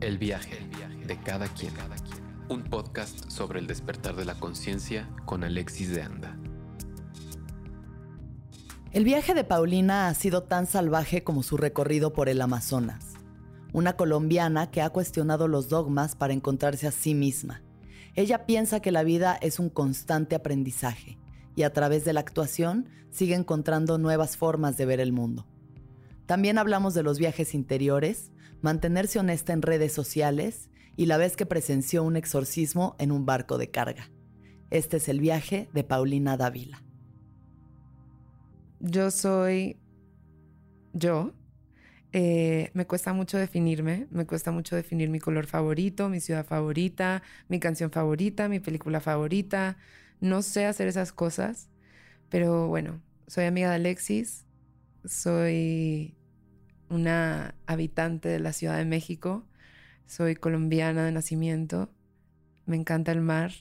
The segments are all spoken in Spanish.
El viaje de cada quien. Un podcast sobre el despertar de la conciencia con Alexis de Anda. El viaje de Paulina ha sido tan salvaje como su recorrido por el Amazonas. Una colombiana que ha cuestionado los dogmas para encontrarse a sí misma. Ella piensa que la vida es un constante aprendizaje y a través de la actuación sigue encontrando nuevas formas de ver el mundo. También hablamos de los viajes interiores, mantenerse honesta en redes sociales y la vez que presenció un exorcismo en un barco de carga. Este es el viaje de Paulina Dávila. Yo soy yo. Eh, me cuesta mucho definirme, me cuesta mucho definir mi color favorito, mi ciudad favorita, mi canción favorita, mi película favorita. No sé hacer esas cosas, pero bueno, soy amiga de Alexis, soy una habitante de la Ciudad de México. Soy colombiana de nacimiento. Me encanta el mar,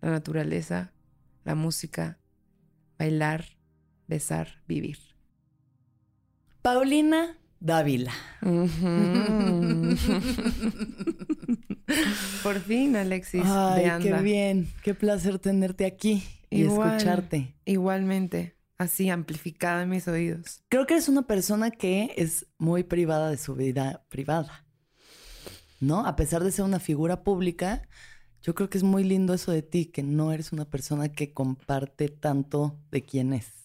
la naturaleza, la música, bailar, besar, vivir. Paulina Dávila. Por fin, Alexis. Ay, qué bien. Qué placer tenerte aquí y escucharte. Igualmente así amplificada en mis oídos. Creo que eres una persona que es muy privada de su vida privada. ¿No? A pesar de ser una figura pública, yo creo que es muy lindo eso de ti, que no eres una persona que comparte tanto de quién es.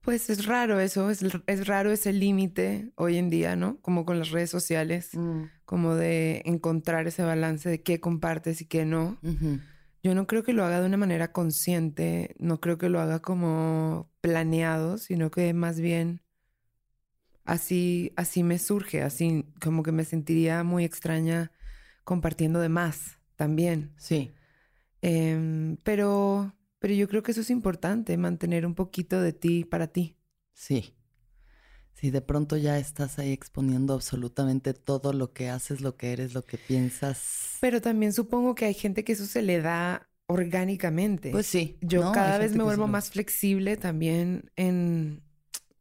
Pues es raro eso, es, raro ese límite hoy en día, ¿no? Como con las redes sociales, mm. como de encontrar ese balance de qué compartes y qué no. Yo no creo que lo haga de una manera consciente, no creo que lo haga como planeado, sino que más bien así, así me surge, así como que me sentiría muy extraña compartiendo de más también. Sí. Em, pero, pero yo creo que eso es importante, mantener un poquito de ti para ti. Sí. Si de pronto ya estás ahí exponiendo absolutamente todo lo que haces, lo que eres, lo que piensas. Pero también supongo que hay gente que eso se le da orgánicamente. Pues sí. Yo cada vez me vuelvo más flexible también en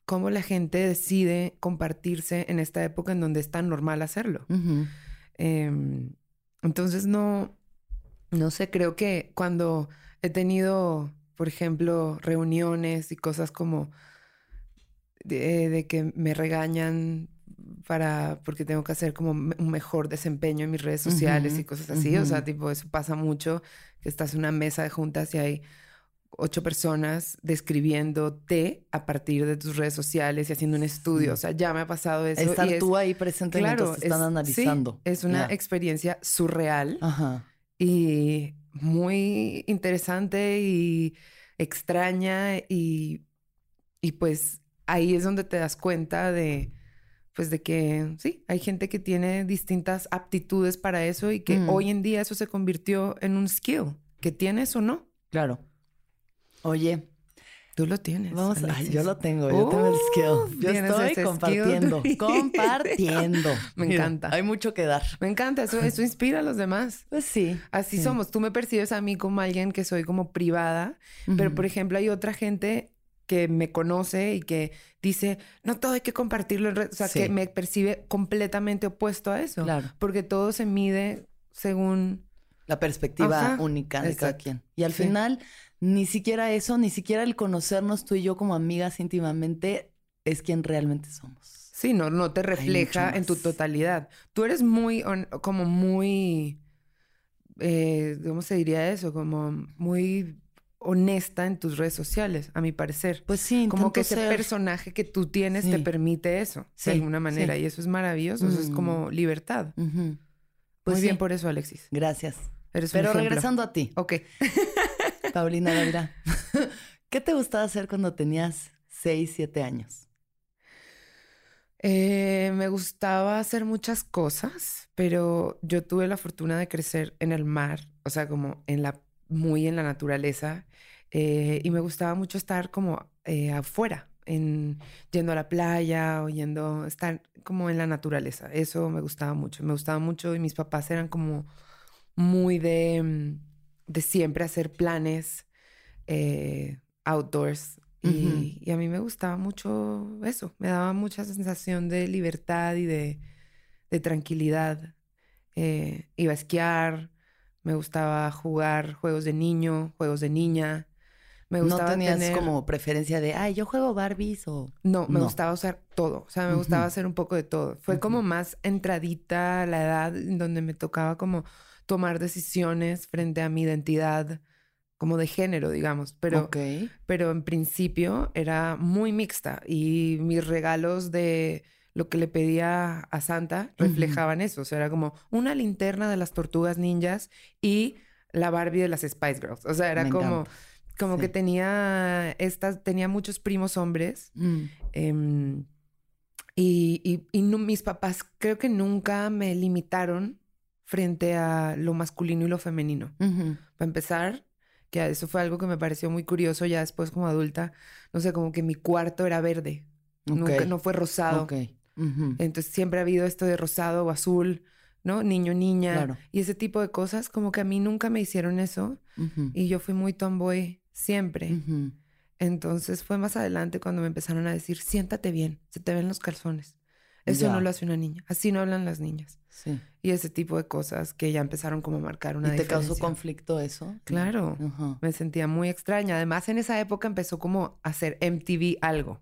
cómo la gente decide compartirse en esta época en donde es tan normal hacerlo. Em, entonces no, no sé, creo que cuando he tenido, por ejemplo, reuniones y cosas como de, que me regañan para porque tengo que hacer como un mejor desempeño en mis redes sociales y cosas así. O sea, tipo, eso pasa mucho, que estás en una mesa de juntas y hay ocho personas describiéndote a partir de tus redes sociales y haciendo un estudio. O sea, ya me ha pasado eso. Estar tú ahí presente claro, te están analizando. es una experiencia surreal y muy interesante y extraña y, y pues ahí es donde te das cuenta de, pues de que sí, hay gente que tiene distintas aptitudes para eso y que mm. hoy en día eso se convirtió en un skill, que tienes o no. Claro. Oye, Tú lo tienes. Vamos, yo lo tengo, yo tengo el skill. Yo estoy compartiendo, compartiendo. me encanta. hay mucho que dar. Me encanta, eso, eso inspira a los demás. Pues sí. Así somos. Tú me percibes a mí como alguien que soy como privada, pero por ejemplo hay otra gente que me conoce y que dice, no todo hay que compartirlo O sea, que me percibe completamente opuesto a eso. Claro. Porque todo se mide según... La perspectiva única de cada quien. Y al final, ni siquiera eso, ni siquiera el conocernos tú y yo como amigas íntimamente es quien realmente somos. Sí, no, no te refleja en tu totalidad. Tú eres muy, como muy, eh, ¿cómo se diría eso? Como muy honesta en tus redes sociales, a mi parecer. Pues sí, como que ese personaje que tú tienes te permite eso, de alguna manera, y eso es maravilloso, eso es como mm. libertad. Pues Muy bien por eso, Alexis. Gracias. Pero regresando a ti. Ok. Paulina Dávila, ¿qué te gustaba hacer cuando tenías 6, 7 años? Eh, me gustaba hacer muchas cosas, pero yo tuve la fortuna de crecer en el mar, o sea, como en la muy en la naturaleza eh, y me gustaba mucho estar como eh, afuera, en, yendo a la playa o yendo, estar como en la naturaleza. Eso me gustaba mucho, me gustaba mucho y mis papás eran como muy de, mm, de siempre hacer planes eh, outdoors. Y, y, a mí me gustaba mucho eso, me daba mucha sensación de libertad y de, de tranquilidad. iba a esquiar, me gustaba jugar juegos de niño, juegos de niña. Me gustaba ¿No tenías tener... como preferencia de, ay, yo juego Barbies o...? No, me gustaba usar todo. O sea, me gustaba hacer un poco de todo. Fue como más entradita la edad donde me tocaba como tomar decisiones frente a mi identidad como de género, digamos. Pero, pero en principio era muy mixta y mis regalos de lo que le pedía a Santa reflejaban eso. O sea, era como una linterna de las tortugas ninjas y la Barbie de las Spice Girls. O sea, era como... Como que tenía estas, tenía muchos primos hombres. Mm. Em, y, y, mis papás creo que nunca me limitaron frente a lo masculino y lo femenino. Para empezar, que eso fue algo que me pareció muy curioso ya después como adulta. No sé, como que mi cuarto era verde. Nunca, no fue rosado. Entonces siempre ha habido esto de rosado o azul. ¿no? Niño, niña. Y ese tipo de cosas, como que a mí nunca me hicieron eso. Y yo fui muy tomboy siempre. Entonces fue más adelante cuando me empezaron a decir, siéntate bien, se te ven los calzones. Eso no lo hace una niña. Así no hablan las niñas. Sí. Y ese tipo de cosas que ya empezaron como a marcar una ¿Y te causó conflicto eso? Claro. Me sentía muy extraña. Además, en esa época empezó como a hacer MTV algo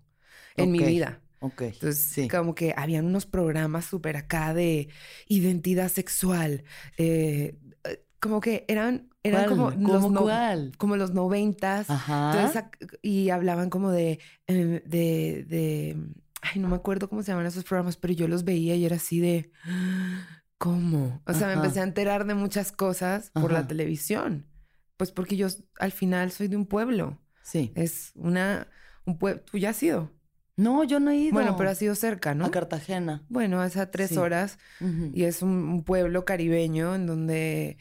en mi vida. Ok. Entonces, sí. como que habían unos programas súper acá de identidad sexual. Eh, como que eran, eran como, los como los noventas. Ajá. y hablaban como de, em, de, de, ay, no me acuerdo cómo se llaman esos programas, pero yo los veía y era así de, ¿cómo? O sea, me empecé a enterar de muchas cosas por la televisión. Pues porque yo al final soy de un pueblo. Sí. Es una, un pueblo, tú ya has ido. No, yo no he ido. Bueno, pero ha sido cerca, ¿no? A Cartagena. Bueno, es a tres horas y es un, pueblo caribeño en donde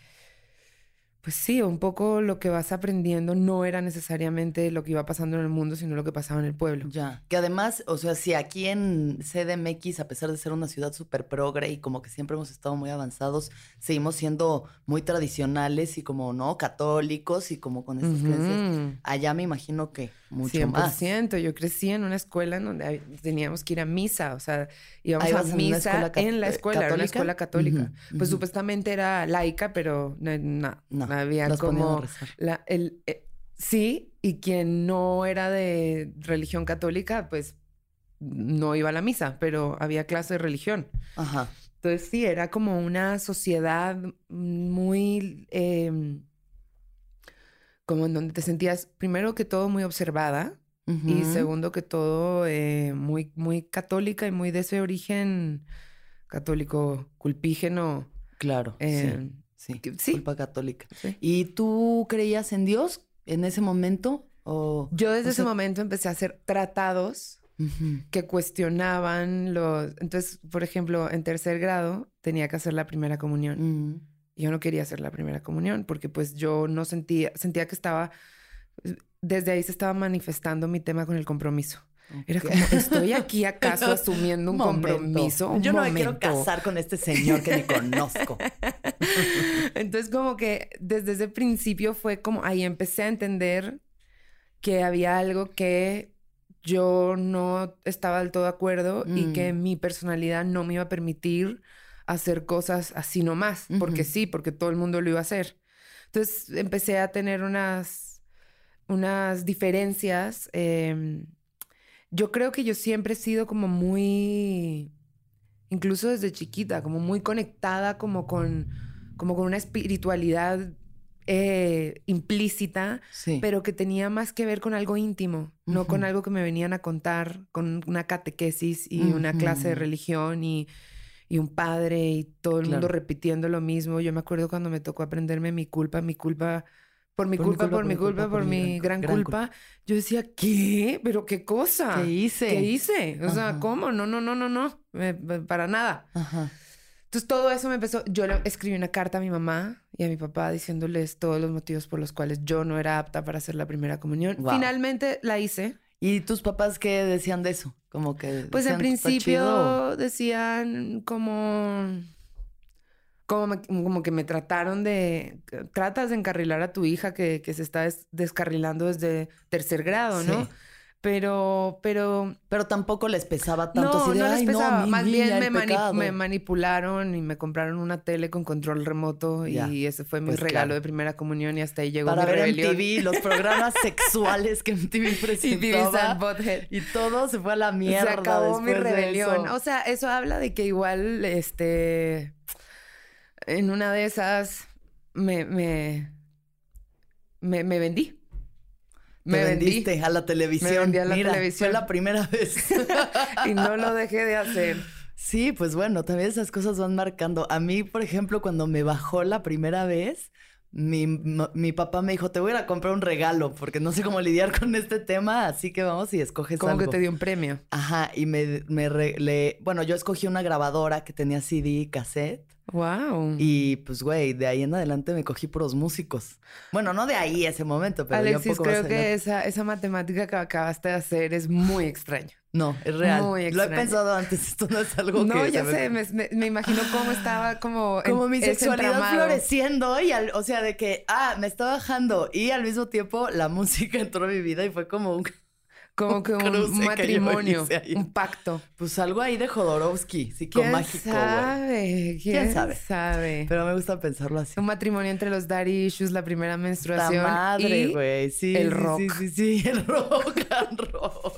pues sí, un poco lo que vas aprendiendo no era necesariamente lo que iba pasando en el mundo, sino lo que pasaba en el pueblo. Ya. Que además, o sea, si aquí en CDMX, a pesar de ser una ciudad súper progre y como que siempre hemos estado muy avanzados, seguimos siendo muy tradicionales y como, ¿no? Católicos y como con estas creencias. Allá me imagino que mucho 100%. más. Yo crecí en una escuela en donde teníamos que ir a misa, o sea, íbamos a misa en, la escuela, era una escuela católica. Pues supuestamente era laica, pero no, no, no había como la, el, eh, sí, y quien no era de religión católica, pues no iba a la misa, pero había clase de religión. Ajá. Entonces sí, era como una sociedad muy... Em, como en donde te sentías, primero que todo, muy observada. Y segundo que todo, eh, muy, muy católica y muy de ese origen católico culpígeno. Claro. sí. Sí, sí. culpa católica. ¿Y tú creías en Dios en ese momento? O, Yo desde ese momento empecé a hacer tratados que cuestionaban los... Entonces, por ejemplo, en tercer grado tenía que hacer la primera comunión. Yo no quería hacer la primera comunión porque pues yo no sentía, sentía que estaba... Desde ahí se estaba manifestando mi tema con el compromiso. Era como, ¿estoy aquí acaso asumiendo un compromiso? Yo no me quiero casar con este señor que ni conozco. Entonces, como que desde ese principio fue como, ahí empecé a entender que había algo que yo no estaba del todo de acuerdo y que mm. mi personalidad no me iba a permitir hacer cosas así nomás, porque sí, porque todo el mundo lo iba a hacer. Entonces empecé a tener unas, unas diferencias. Em, yo creo que yo siempre he sido como muy, incluso desde chiquita, como muy conectada como con, como con una espiritualidad eh, implícita, pero que tenía más que ver con algo íntimo, no con algo que me venían a contar, con una catequesis y una clase de religión y, y, un padre y todo el mundo repitiendo lo mismo. Yo me acuerdo cuando me tocó aprenderme mi culpa, mi culpa por mi, culpa, por mi culpa, por mi gran, culpa. Yo decía, ¿qué? ¿Pero qué cosa? ¿Qué hice? ¿Qué hice? O sea, ¿cómo? No, no, no, no, no. para nada. Ajá. Entonces todo eso me empezó. Yo le escribí una carta a mi mamá y a mi papá diciéndoles todos los motivos por los cuales yo no era apta para hacer la primera comunión. Finalmente la hice. ¿Y tus papás qué decían de eso? Como que. Pues al principio decían como como, como que me trataron de, tratas de encarrilar a tu hija que, que se está descarrilando desde tercer grado, ¿no? Pero, pero... Pero tampoco les pesaba tanto. No, así de, no les "Ay, pesaba. mi Más bien me, mani- pecado". me manipularon y me compraron una tele con control remoto y ese fue mi Pues regalo claro. de primera comunión y hasta ahí llegó Para mi ver rebelión. MTV, los programas sexuales que MTV Y presentaba. Butthead. Y todo se fue a la mierda Se acabó mi rebelión. O sea, eso habla de que igual, este, en una de esas me, me, me, me vendí. Me Me vendí vendiste a la televisión. vendí a la Mira, televisión. Fue la primera vez. y no lo dejé de hacer. Sí, pues bueno, también esas cosas van marcando. A mí, por ejemplo, cuando me bajó la primera vez, mi, mi papá me dijo, te voy a ir a comprar un regalo porque no sé cómo lidiar con este tema, así que vamos y escoges Como que te dio un premio. Ajá, y me, me re- le- bueno, yo escogí una grabadora que tenía CD y cassette. Wow. Y pues, güey, de ahí en adelante me cogí puros músicos. Bueno, no de ahí ese momento, pero ya un poco creo que esa, esa matemática que acabaste de hacer es muy extraña. No, es real. Muy Lo he pensado antes, esto no es algo No, que... ya se sé, me, me- me imagino cómo estaba como... en- Como mi sexualidad floreciendo y al- o sea, de que, ah, me está bajando y al mismo tiempo la música entró a mi vida y fue como un, Como que un matrimonio, un pacto. pues algo ahí de Jodorowsky, ¿Quién psicomágico, güey. sabe? ¿Quién, ¿Quién sabe? sabe? Pero me gusta pensarlo así. Un matrimonio entre los daddy issues, la primera La menstruación madre, y güey. Sí, el rock. Sí, sí, sí, el rock and roll.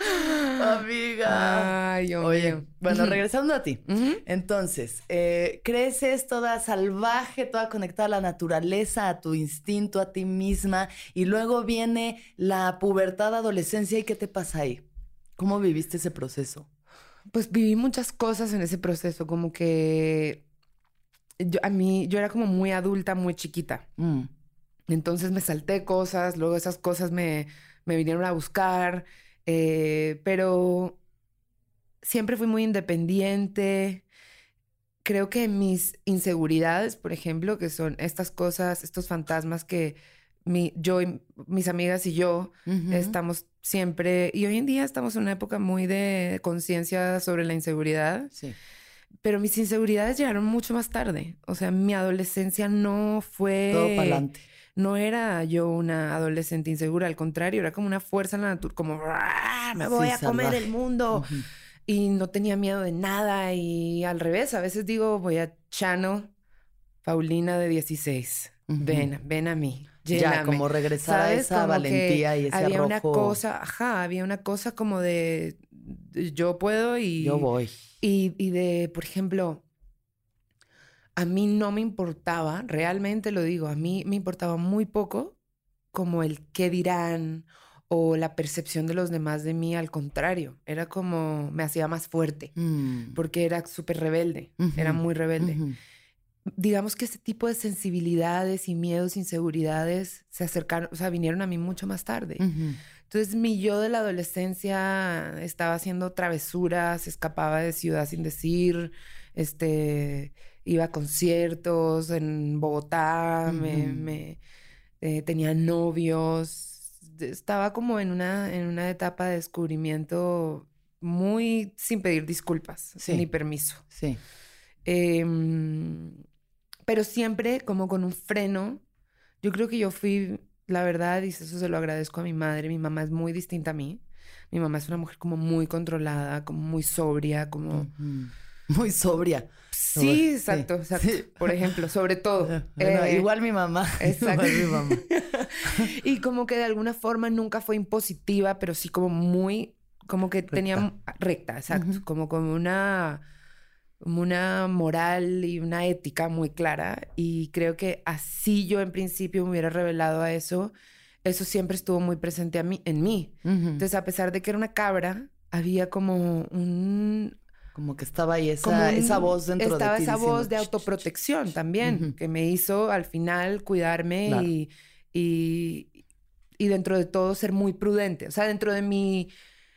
Amiga. Ay, Dios Oye, mío. bueno, regresando a ti. Entonces, eh, creces toda salvaje, toda conectada a la naturaleza, a tu instinto, a ti misma, y luego viene la pubertad, adolescencia, ¿y qué te pasa ahí? ¿Cómo viviste ese proceso? Pues viví muchas cosas en ese proceso, como que yo, a mí, yo era como muy adulta, muy chiquita. Mm, Entonces me salté cosas, luego esas cosas me, me vinieron a buscar, eh, pero siempre fui muy independiente. Creo que mis inseguridades, por ejemplo, que son estas cosas, estos fantasmas que mi, yo y mis amigas y yo estamos siempre, y hoy en día estamos en una época muy de conciencia sobre la inseguridad, Sí. pero mis inseguridades llegaron mucho más tarde. O sea, mi adolescencia no fue... Todo para adelante. No era yo una adolescente insegura, al contrario, era como una fuerza en la naturaleza, como "Ah, me Sí, voy a comer salvaje. el mundo. Y no tenía miedo de nada. Y al revés, a veces digo, voy a Chano, Paulina de 16. Ujú. Ven, ven a mí. Ya, lléname". como regresar a esa Como valentía y ese había arrojo. una cosa, ajá, había una cosa como de de yo puedo y Yo voy. y, y de, por ejemplo, a mí no me importaba, realmente lo digo, a mí me importaba muy poco como el qué dirán o la percepción de los demás de mí, al contrario, era como me hacía más fuerte, Mm, porque era súper rebelde, era muy rebelde. Digamos que este tipo de sensibilidades y miedos, inseguridades se acercaron, o sea, vinieron a mí mucho más tarde. Ujú. Entonces mi yo de la adolescencia estaba haciendo travesuras, escapaba de ciudad sin decir, este, iba a conciertos en Bogotá, me, me, eh, tenía novios, estaba como en una, en una etapa de descubrimiento muy sin pedir disculpas Sí. ni permiso. Sí. Em, pero siempre como con un freno. Yo creo que yo fui, la verdad, y eso se lo agradezco a mi madre. Mi mamá es muy distinta a mí. Mi mamá es una mujer como muy controlada, como muy sobria, como... Muy sobria. Sí, Sí, exacto. Por ejemplo, sobre todo. Bueno, Eh, igual mi mamá. Exacto. Igual mi mamá. y como que de alguna forma nunca fue impositiva, pero sí como muy, como que tenía recta, exacto, como, como una, una moral y una ética muy clara. Y creo que así yo en principio me hubiera revelado a eso, eso siempre estuvo muy presente a mí, en mí. Entonces, a pesar de que era una cabra, había como un... Como que estaba ahí esa, un- esa voz dentro estaba de ti. esa voz de autoprotección también, Ujú. que me hizo al final cuidarme Claro. y, y, y dentro de todo ser muy prudente. O sea, dentro de mi,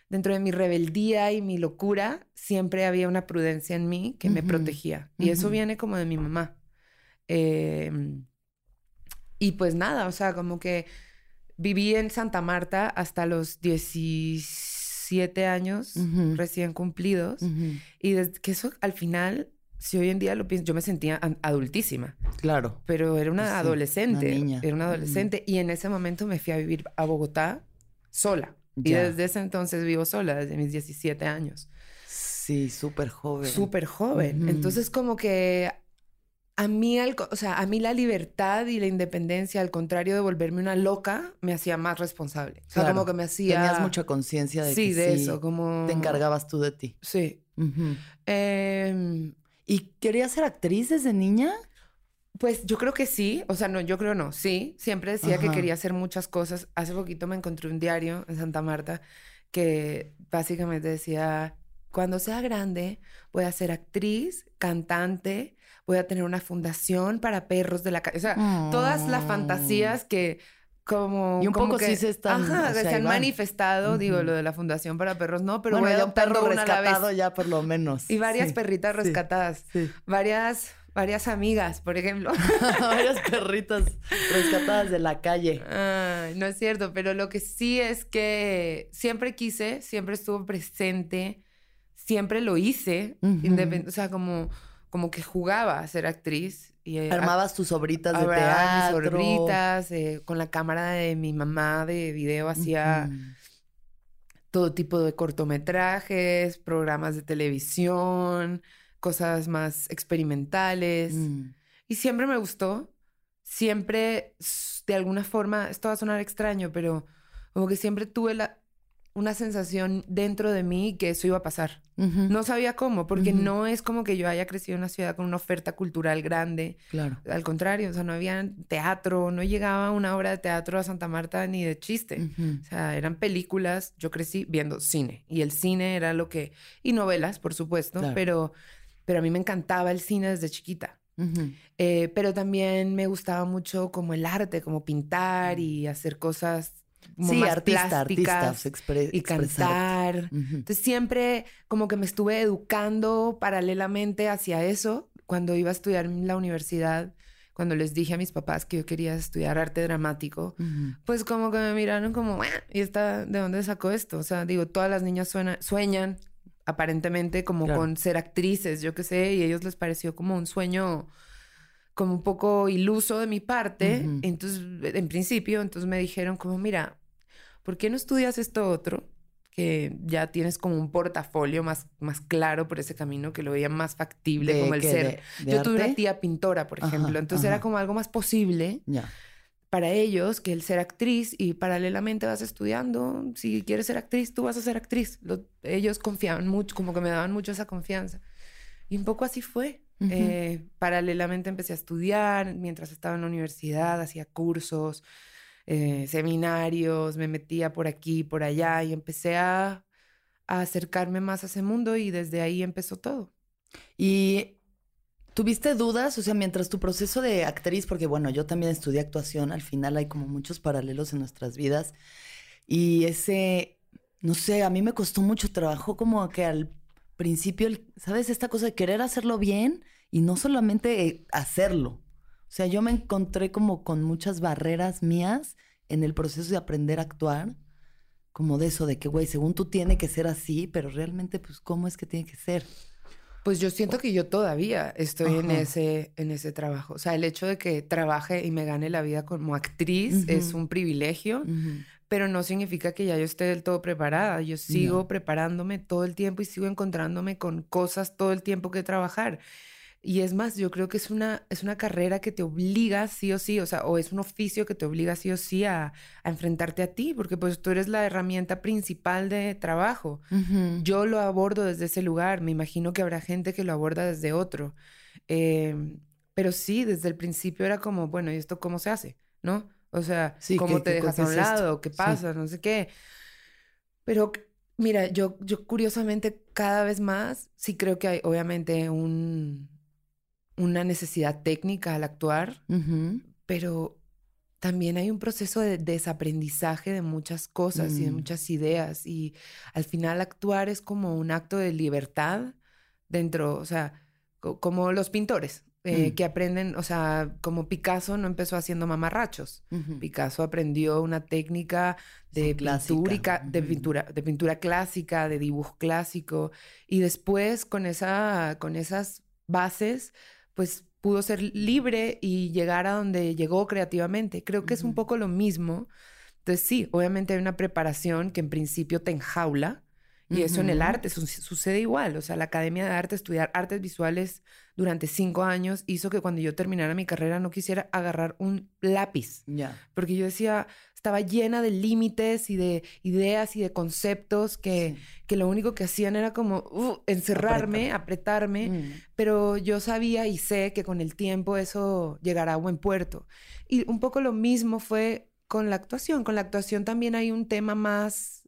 dentro de mi rebeldía y mi locura, siempre había una prudencia en mí que me Ujú. protegía. Y eso Ujú. viene como de mi mamá. Em, y pues nada, o sea, como que viví en Santa Marta hasta los 17 años Ujú. recién cumplidos. Y desde que eso al final, si hoy en día lo pienso, yo me sentía adultísima, Claro. pero era una sí, adolescente. una niña. Era una adolescente. Y en ese momento me fui a vivir a Bogotá sola. Y desde ese entonces vivo sola, desde mis 17 años. Sí, súper joven. Súper joven. Entonces como que a mí, o sea, a mí la libertad y la independencia, al contrario de volverme una loca, me hacía más responsable. O sea, como que me hacía... Tenías mucha conciencia de sí, que de eso, como... Te encargabas tú de ti. Sí. Em, ¿Y querías ser actriz desde niña? Pues yo creo que sí, o sea, no, yo creo no, sí. Siempre decía que quería hacer muchas cosas. Hace poquito me encontré un diario en Santa Marta que básicamente decía, cuando sea grande voy a ser actriz, cantante, voy a tener una fundación para perros de la calle. O sea, todas las fantasías que como y un poco que, sí se están ajá, se han manifestado digo lo de la fundación para perros no pero bueno, voy a un perro rescatado ya por lo menos y varias perritas rescatadas varias varias amigas por ejemplo. Varias perritas rescatadas de la calle. No es cierto pero lo que sí es que siempre quise siempre estuvo presente siempre lo hice o sea como como que jugaba a ser actriz. Y, eh, Armabas tus sobritas de teatro. Mis sobritas, eh, con la cámara de mi mamá de video hacía todo tipo de cortometrajes, programas de televisión, cosas más experimentales. Mm. Y siempre me gustó. Siempre, de alguna forma, esto va a sonar extraño, pero como que siempre tuve la, una sensación dentro de mí que eso iba a pasar. No sabía cómo, porque no es como que yo haya crecido en una ciudad con una oferta cultural grande. Claro. Al contrario, o sea, no había teatro, no llegaba una obra de teatro a Santa Marta ni de chiste. O sea, eran películas. Yo crecí viendo cine y el cine era lo que... Y novelas, por supuesto, pero, pero a mí me encantaba el cine desde chiquita. Eh, pero también me gustaba mucho como el arte, como pintar y hacer cosas sí, artista, artista, y cantar. Entonces siempre como que me estuve educando paralelamente hacia eso cuando iba a estudiar en la universidad. Cuando les dije a mis papás que yo quería estudiar arte dramático, pues como que me miraron como, ¿y está de dónde sacó esto? O sea, digo, todas las niñas sueñan aparentemente como con ser actrices, yo qué sé, y a ellos les pareció como un sueño como un poco iluso de mi parte. Entonces, en principio, entonces me dijeron como, mira, ¿por qué no estudias esto otro? Que ya tienes como un portafolio más, más claro por ese camino, que lo veía más factible como el ser. Yo tuve una tía pintora, por ejemplo, entonces era como algo más posible. Para ellos, que el ser actriz y paralelamente vas estudiando, si quieres ser actriz, tú vas a ser actriz. ellos confiaban mucho, como que me daban mucho esa confianza. Y un poco así fue. Eh, paralelamente empecé a estudiar, mientras estaba en la universidad, hacía cursos, eh, seminarios, me metía por aquí, por allá y empecé a, acercarme más a ese mundo y desde ahí empezó todo. Y ¿Tuviste dudas? O sea, mientras tu proceso de actriz, porque bueno, yo también estudié actuación, al final hay como muchos paralelos en nuestras vidas. Y ese, no sé, a mí me costó mucho trabajo como que al principio, ¿sabes? Esta cosa de querer hacerlo bien y no solamente hacerlo. O sea, yo me encontré como con muchas barreras mías en el proceso de aprender a actuar, como de eso, de que, güey, según tú tiene que ser así, pero realmente, pues, ¿cómo es que tiene que ser? Pues yo siento que yo todavía estoy en ese, en ese trabajo. O sea, el hecho de que trabaje y me gane la vida como actriz es un privilegio, pero no significa que ya yo esté del todo preparada. Yo sigo preparándome todo el tiempo y sigo encontrándome con cosas todo el tiempo que trabajar. Y es más, yo creo que es una, es una carrera que te obliga sí o sí, o sea, o es un oficio que te obliga sí o sí a, enfrentarte a ti, porque pues tú eres la herramienta principal de trabajo. Yo lo abordo desde ese lugar, me imagino que habrá gente que lo aborda desde otro. Em, pero sí, desde el principio era como, bueno, ¿y esto cómo se hace? ¿No? O sea, ¿cómo te dejas a un lado? ¿Qué pasa? No sé qué. Pero mira, yo, yo curiosamente cada vez más sí creo que hay obviamente un, una necesidad técnica al actuar, pero también hay un proceso de desaprendizaje de muchas cosas y de mm. muchas ideas. Y al final actuar es como un acto de libertad dentro, o sea, como los pintores. Eh, mm. que aprenden, o sea, como Picasso no empezó haciendo mamarrachos. Picasso aprendió una técnica de pintura, de pintura, de pintura clásica, de dibujo clásico, y después con esa, con esas bases, pues pudo ser libre y llegar a donde llegó creativamente. Creo que es un poco lo mismo Entonces sí, obviamente hay una preparación que en principio te enjaula y eso en el arte sucede igual. O sea, la Academia de Arte, estudiar artes visuales durante cinco años hizo que cuando yo terminara mi carrera no quisiera agarrar un lápiz. Porque yo decía, estaba llena de límites y de ideas y de conceptos que, que lo único que hacían era como uh, encerrarme, apretarme. Mm. Pero yo sabía y sé que con el tiempo eso llegará a buen puerto. Y un poco lo mismo fue con la actuación. Con la actuación también hay un tema más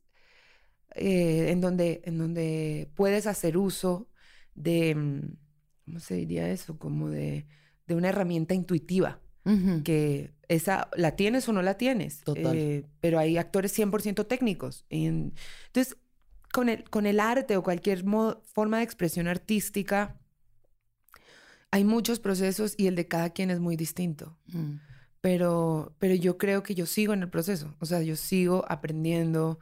eh, en, donde, en donde puedes hacer uso de, mm, ¿cómo se diría eso? Como de, de una herramienta intuitiva. Que esa la tienes o no la tienes. Eh, pero hay actores 100% técnicos. entonces, con el, con el arte o cualquier forma de expresión artística, hay muchos procesos y el de cada quien es muy distinto. Mm. Pero, pero yo creo que yo sigo en el proceso. O sea, yo sigo aprendiendo,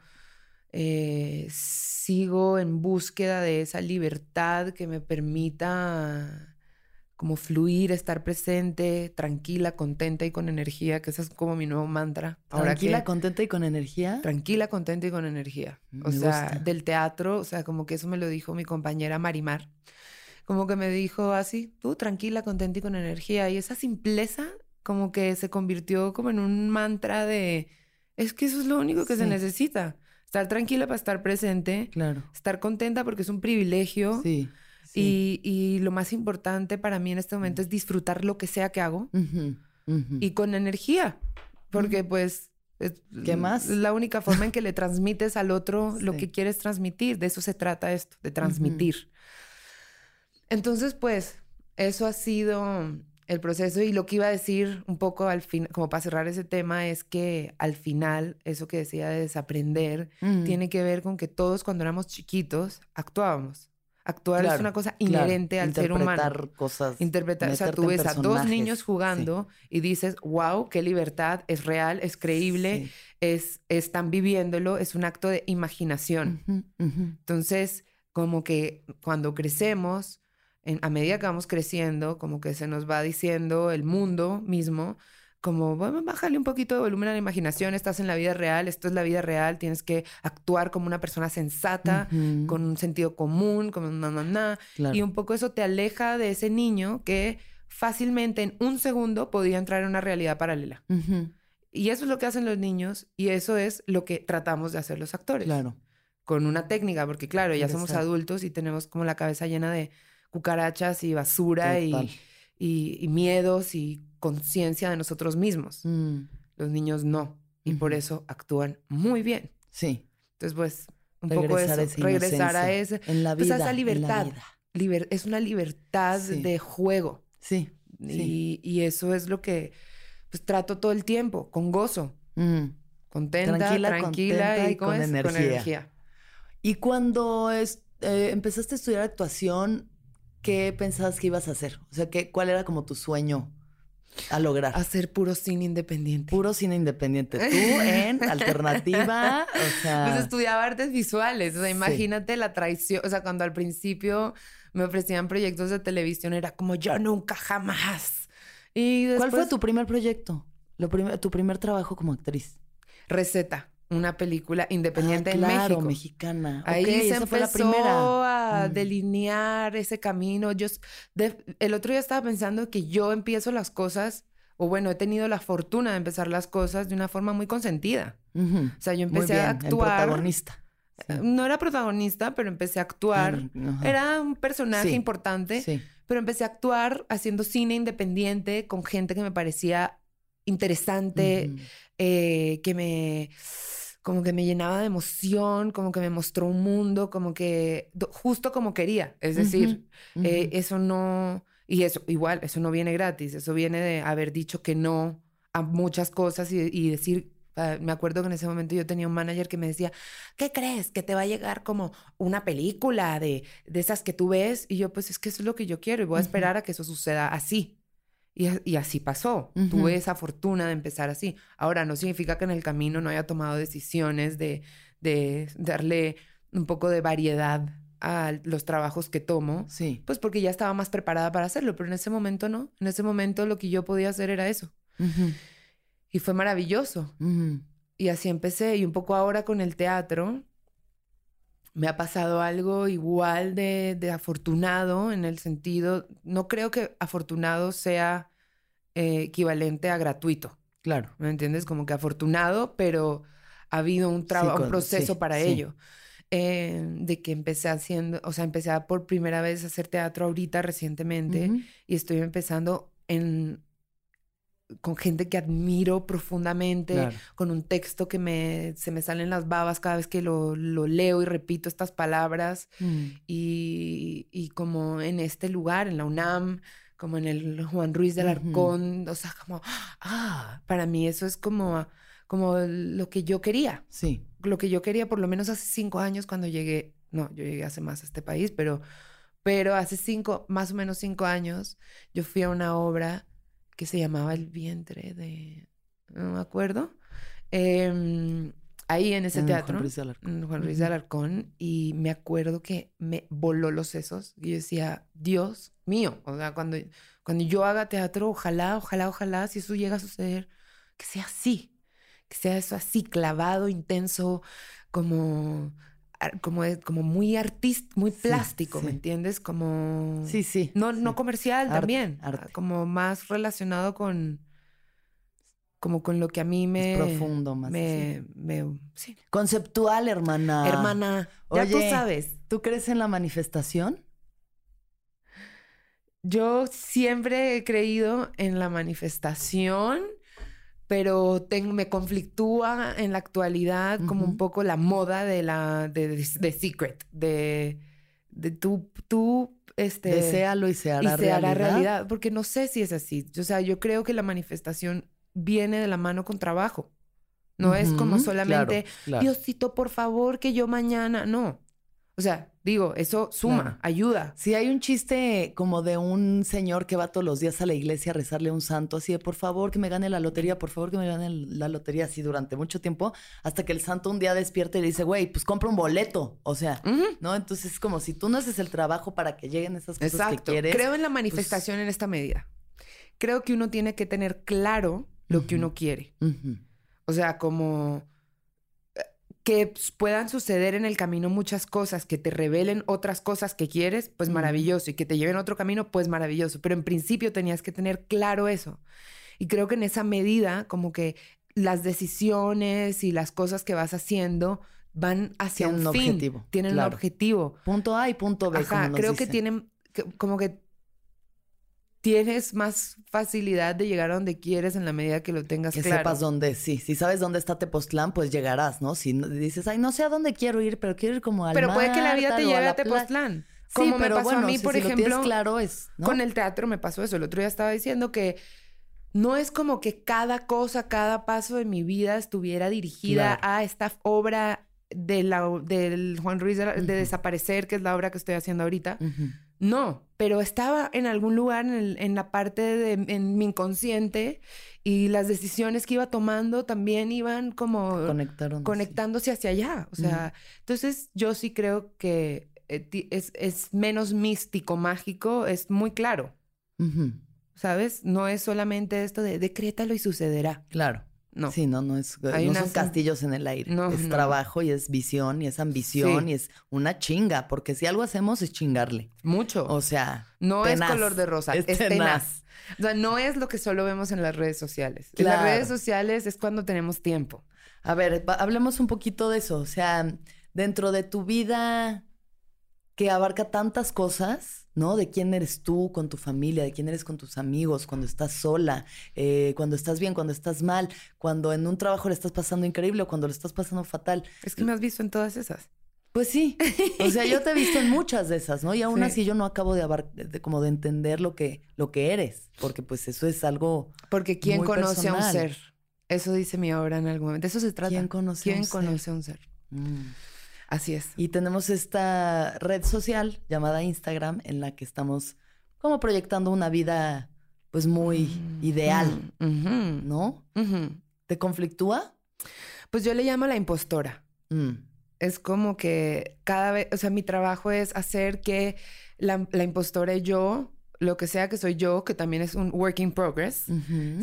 eh, sigo en búsqueda de esa libertad que me permita como fluir, estar presente, tranquila, contenta y con energía, que ese es como mi nuevo mantra. tranquila, contenta y con energía. Tranquila, contenta y con energía. O sea, del teatro, o sea, como que eso me lo dijo mi compañera Marimar. Como que me dijo así, tú tranquila, contenta y con energía. Y esa simpleza como que se convirtió como en un mantra de, es que eso es lo único que se necesita. Estar tranquila para estar presente. Claro. Estar contenta porque es un privilegio. Sí. Y, lo más importante para mí en este momento es disfrutar lo que sea que hago. Y con energía. Porque pues... Es, ¿Qué más? Es la única forma en que le transmites al otro lo que quieres transmitir. De eso se trata esto, de transmitir. Entonces, pues, eso ha sido el proceso y lo que iba a decir un poco al fin, como para cerrar ese tema, es que al final, eso que decía de desaprender, tiene que ver con que todos cuando éramos chiquitos actuábamos. Actuar es una cosa inherente al ser humano. Interpretar cosas. Interpretar. O sea, tú ves a dos niños jugando y dices, wow, qué libertad, es real, es creíble, es, están viviéndolo, es un acto de imaginación. Entonces, como que cuando crecemos, a medida que vamos creciendo, como que se nos va diciendo el mundo mismo, como, bueno, bájale un poquito de volumen a la imaginación, estás en la vida real, esto es la vida real, tienes que actuar como una persona sensata, con un sentido común, como na, na, na. Y un poco eso te aleja de ese niño que fácilmente en un segundo podía entrar en una realidad paralela. Y eso es lo que hacen los niños y eso es lo que tratamos de hacer los actores. Claro. Con una técnica, porque claro, ya somos adultos y tenemos como la cabeza llena de cucarachas y basura y, y, miedos y conciencia de nosotros mismos. Mm. Los niños no. Y por eso actúan muy bien. Sí. Entonces, pues, un poco eso. regresar a ese. En la vida. esa libertad. es una libertad de juego. Sí. Y, eso es lo que pues, trato todo el tiempo, con gozo. Mm. Contenta, tranquila, y, con, energía. Y cuando es, eh, empezaste a estudiar actuación, ¿qué pensabas que ibas a hacer? O sea, ¿qué, ¿cuál era como tu sueño a lograr? Hacer puro cine independiente. Puro cine independiente. Tú en alternativa, o sea... Pues estudiaba artes visuales. O sea, imagínate la traición. O sea, cuando al principio me ofrecían proyectos de televisión, era como yo nunca jamás. Y ¿Cuál fue tu primer proyecto? Lo tu primer trabajo como actriz. Receta una película independiente ah, en México. mexicana. Ahí se empezó fue la primera. Mm. delinear ese camino. Yo el otro día estaba pensando que yo empiezo las cosas, o bueno, he tenido la fortuna de empezar las cosas de una forma muy consentida. O sea, yo empecé a actuar. protagonista. Eh, no era protagonista, pero empecé a actuar. Era un personaje importante, pero empecé a actuar haciendo cine independiente con gente que me parecía interesante, eh, que me como que me llenaba de emoción, como que me mostró un mundo, como que justo como quería. Es decir, eh, eso no, y eso igual, eso no viene gratis, eso viene de haber dicho que no a muchas cosas y, decir, ah, me acuerdo que en ese momento yo tenía un manager que me decía, ¿qué crees? Que te va a llegar como una película de, de esas que tú ves. Y yo, pues es que eso es lo que yo quiero y voy a esperar a que eso suceda así. Y, así pasó. Tuve esa fortuna de empezar así. Ahora, no significa que en el camino no haya tomado decisiones de, de darle un poco de variedad a los trabajos que tomo. Sí. Pues porque ya estaba más preparada para hacerlo, pero en ese momento no. En ese momento lo que yo podía hacer era eso. Y fue maravilloso. y así empecé. Y un poco ahora con el teatro, me ha pasado algo igual de, de afortunado en el sentido, no creo que afortunado sea eh, equivalente a gratuito. Claro. ¿Me entiendes? Como que afortunado, pero ha habido un, trabajo, un proceso para ello. Eh, de que empecé haciendo, o sea, empecé por primera vez a hacer teatro ahorita recientemente y estoy empezando en con gente que admiro profundamente, con un texto que me, se me salen las babas cada vez que lo, lo leo y repito estas palabras. Mm. Y, y, como en este lugar, en la UNAM, como en el Juan Ruiz del Arcón, o sea, como, ah, para mí eso es como, como lo que yo quería. Sí. Lo que yo quería por lo menos hace cinco años cuando llegué, no, yo llegué hace más a este país, pero, pero hace cinco, más o menos cinco años, yo fui a una obra que se llamaba El vientre de... no me acuerdo. Em, ahí en ese teatro. Juan Ruiz de Alarcón. Juan Ruiz de Alarcón. Y me acuerdo que me voló los sesos. Y yo decía, Dios mío. O sea, cuando, cuando yo haga teatro, ojalá, ojalá, ojalá, si eso llega a suceder, que sea así. Que sea eso así, clavado, intenso, como como, como muy artista, muy plástico, ¿me entiendes? Como... Sí, sí. No, no comercial también. Como más relacionado con... Como con lo que a mí me... profundo más. Me, Conceptual, hermana. Hermana. Ya tú sabes. ¿Tú crees en la manifestación? Yo siempre he creído en la manifestación pero me conflictúa en la actualidad como un poco la moda de la de, Secret, de, de tú, tú este, Desealo y se hará, y se hará realidad. Porque no sé si es así. O sea, yo creo que la manifestación viene de la mano con trabajo. No es como solamente, Diosito, por favor, que yo mañana. No. O sea, digo, eso suma, ayuda. Sí, hay un chiste como de un señor que va todos los días a la iglesia a rezarle a un santo, así de por favor que me gane la lotería, por favor que me gane la lotería, así durante mucho tiempo, hasta que el santo un día despierta y le dice, güey, pues compra un boleto. O sea, ¿no? Entonces es como si tú no haces el trabajo para que lleguen esas cosas que quieres. Creo en la pues manifestación en esta medida. Creo que uno tiene que tener claro lo que uno quiere. O sea, como que puedan suceder en el camino muchas cosas, que te revelen otras cosas que quieres, pues maravilloso, y que te lleven a otro camino, pues maravilloso. Pero en principio tenías que tener claro eso. Y creo que en esa medida, como que las decisiones y las cosas que vas haciendo van hacia un, objetivo. Tienen un objetivo. Punto A y punto B. Ajá, creo que tienen, como que tienes más facilidad de llegar a donde quieres en la medida que lo tengas que claro. Sepas dónde, sí. Si sabes dónde está Tepoztlán, pues llegarás, ¿no? Si dices, ay, no sé a dónde quiero ir, pero quiero ir como al Pero puede que la vida te lleve a, Tepoztlán. Como me pasó a mí, por ejemplo. claro es. Con el teatro me pasó eso. El otro día estaba diciendo que no es como que cada cosa, cada paso de mi vida estuviera dirigida a esta obra de la, del Juan Ruiz de, Desaparecer, que es la obra que estoy haciendo ahorita. No, pero estaba en algún lugar en, la parte de en mi inconsciente y las decisiones que iba tomando también iban como conectándose hacia allá. O sea, entonces yo sí creo que eh, es, menos místico, mágico, es muy claro. ¿Sabes? No es solamente esto de decrétalo y sucederá. Claro. No. Sí, no, no es. no son castillos en el aire. No, es trabajo y es visión y es ambición y es una chinga, porque si algo hacemos es chingarle. Mucho. O sea. No es color de rosa, es, tenaz. O sea, no es lo que solo vemos en las redes sociales. En las redes sociales es cuando tenemos tiempo. A ver, hablemos un poquito de eso. O sea, dentro de tu vida que abarca tantas cosas, ¿no? De quién eres tú con tu familia, de quién eres con tus amigos, cuando estás sola, eh, cuando estás bien, cuando estás mal, cuando en un trabajo le estás pasando increíble o cuando le estás pasando fatal. Es que me has visto en todas esas. Pues sí. O sea, yo te he visto en muchas de esas, ¿no? Y aún así yo no acabo de, de, como de entender lo que, lo que eres, porque pues eso es algo Porque ¿quién conoce a un ser? Eso dice mi obra en algún momento. Eso se trata. ¿Quién conoce, ¿Quién conoce a un ser? Mm. Así es. Y tenemos esta red social llamada Instagram en la que estamos como proyectando una vida pues muy mm, ideal, mm, ¿no? ¿Te conflictúa? Pues yo le llamo la impostora. Mm. Es como que cada vez, o sea, mi trabajo es hacer que la, la impostora y yo lo que sea que soy yo, que también es un work in progress,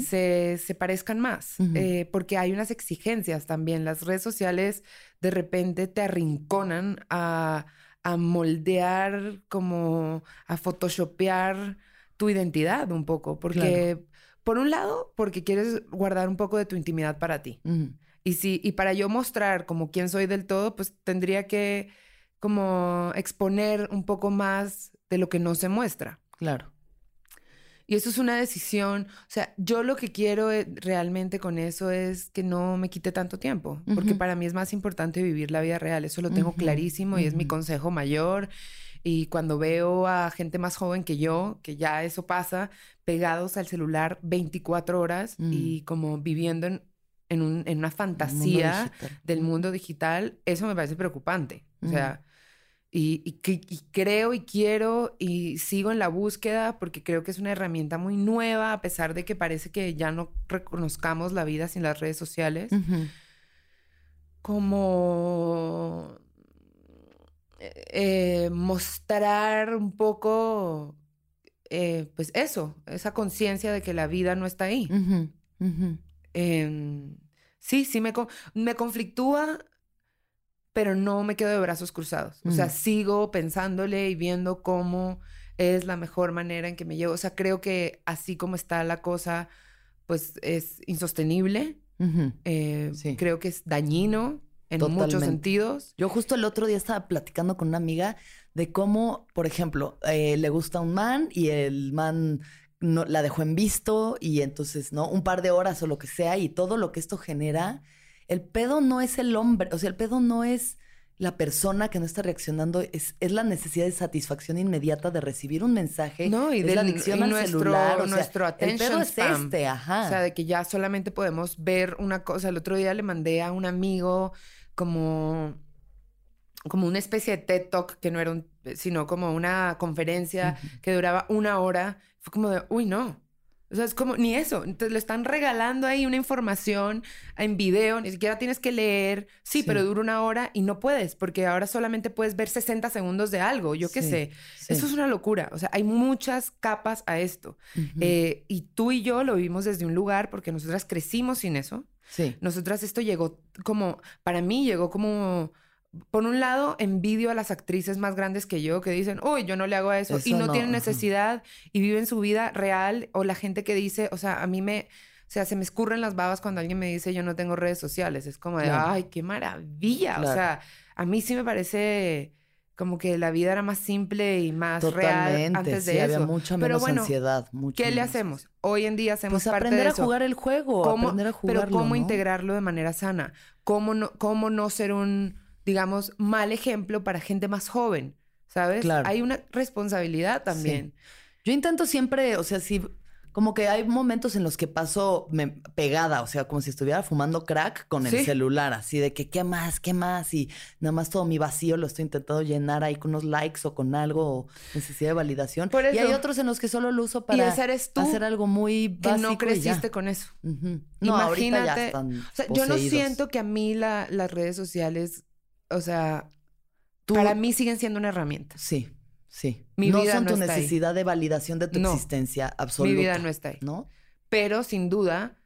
se, se, parezcan más, eh, porque hay unas exigencias también. Las redes sociales de repente te arrinconan a, a moldear, como a photoshopear tu identidad un poco, porque por un lado, porque quieres guardar un poco de tu intimidad para ti. Y si, y para yo mostrar como quién soy del todo, pues tendría que como exponer un poco más de lo que no se muestra. Claro. Y eso es una decisión, o sea, yo lo que quiero eh, realmente con eso es que no me quite tanto tiempo, porque para mí es más importante vivir la vida real, eso lo tengo clarísimo y es mi consejo mayor. Y cuando veo a gente más joven que yo, que ya eso pasa, pegados al celular 24 horas y como viviendo en, en, una fantasía del mundo digital, eso me parece preocupante. O sea, y, creo y quiero y sigo en la búsqueda porque creo que es una herramienta muy nueva, a pesar de que parece que ya no reconozcamos la vida sin las redes sociales. Como eh, mostrar un poco, eh, pues eso, esa conciencia de que la vida no está ahí. Em, sí, sí me, me conflictúa pero no me quedo de brazos cruzados. O sea, sigo pensándole y viendo cómo es la mejor manera en que me llevo. O sea, creo que así como está la cosa, pues es insostenible. Eh, creo que es dañino en muchos sentidos. Yo justo el otro día estaba platicando con una amiga de cómo, por ejemplo, eh, le gusta un man y el man no, la dejó en visto y entonces, ¿no? Un par de horas o lo que sea y todo lo que esto genera el pedo no es el hombre, o sea, el pedo no es la persona que no está reaccionando, es, es la necesidad de satisfacción inmediata de recibir un mensaje. No, y de la adicción al nuestro, celular. nuestro el pedo es este, ajá. O sea, de que ya solamente podemos ver una cosa. El otro día le mandé a un amigo como como una especie de TED Talk que no era un, sino como una conferencia que duraba una hora. Fue como de, uy, no. O sea, es como, ni eso. Entonces le están regalando ahí una información en video, ni siquiera tienes que leer. Sí, pero dura una hora y no puedes, porque ahora solamente puedes ver 60 segundos de algo, yo qué sé. Eso es una locura. O sea, hay muchas capas a esto. Eh, y tú y yo lo vivimos desde un lugar porque nosotras crecimos sin eso. Sí. Nosotras esto llegó como, para mí llegó como por un lado, envidio a las actrices más grandes que yo que dicen, uy, yo no le hago a eso, y no, tienen necesidad y viven su vida real, o la gente que dice, o sea, a mí me, o sea, se me escurren las babas cuando alguien me dice, yo no tengo redes sociales, es como de, ay, qué maravilla, o sea, a mí sí me parece como que la vida era más simple y más real antes de eso. Había mucha menos Pero bueno, ansiedad. ¿Qué le hacemos? Hoy en día hacemos pues parte aprender de a jugar el juego, aprender a jugarlo, Pero cómo integrarlo de manera sana, cómo no, cómo no ser un digamos, mal ejemplo para gente más joven, ¿sabes? Claro. Hay una responsabilidad también. Yo intento siempre, o sea, sí, como que hay momentos en los que paso pegada, o sea, como si estuviera fumando crack con el celular, así de que, ¿qué más? ¿Qué más? Y nada más todo mi vacío lo estoy intentando llenar ahí con unos likes o con algo, o necesidad de validación. y hay otros en los que solo lo uso para hacer algo muy básico. Que no creciste con eso. Imagínate. o sea, yo no siento que a mí las redes sociales o sea, para mí siguen siendo una herramienta. Sí, sí. Mi no son tu necesidad de validación de tu existencia absoluta. Mi vida no está ahí. ¿No? Pero sin duda,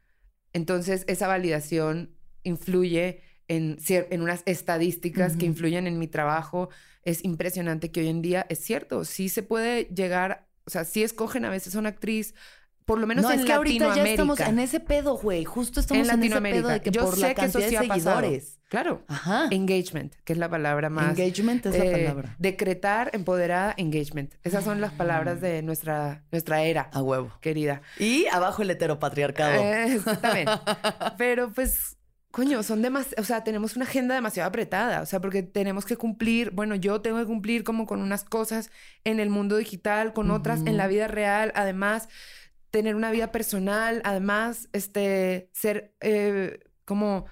entonces esa validación influye en, en unas estadísticas que influyen en mi trabajo. Es impresionante que hoy en día es cierto, sí se puede llegar, o sea, sí escogen a veces a una actriz, por lo menos no, en es que ahorita ya estamos en ese pedo, güey. Justo estamos en, ese pedo de que Yo por sé la que eso sí de seguidores. Claro. Ajá. Engagement, que es la palabra más. Engagement es la eh, palabra. Decretar, empoderada, engagement. Esas son las palabras de nuestra, nuestra era. A huevo. Querida. Y abajo el heteropatriarcado. Eh, también. Pero pues coño, son demasiado, o sea, tenemos una agenda demasiado apretada, o sea, porque tenemos que cumplir, bueno, yo tengo que cumplir como con unas cosas en el mundo digital, con otras en la vida real, además, tener una vida personal, además, este, ser eh, como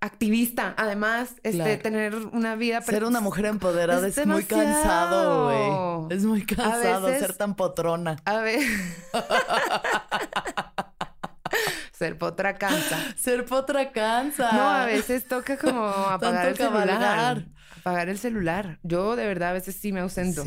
activista, además, este, tener una vida... Ser una mujer empoderada es, muy cansado, güey. Es muy cansado ser tan potrona. A ver... Ser potra cansa. Ser potra cansa. No, a veces toca como apagar el celular. Apagar el celular. Yo de verdad a veces sí me ausento.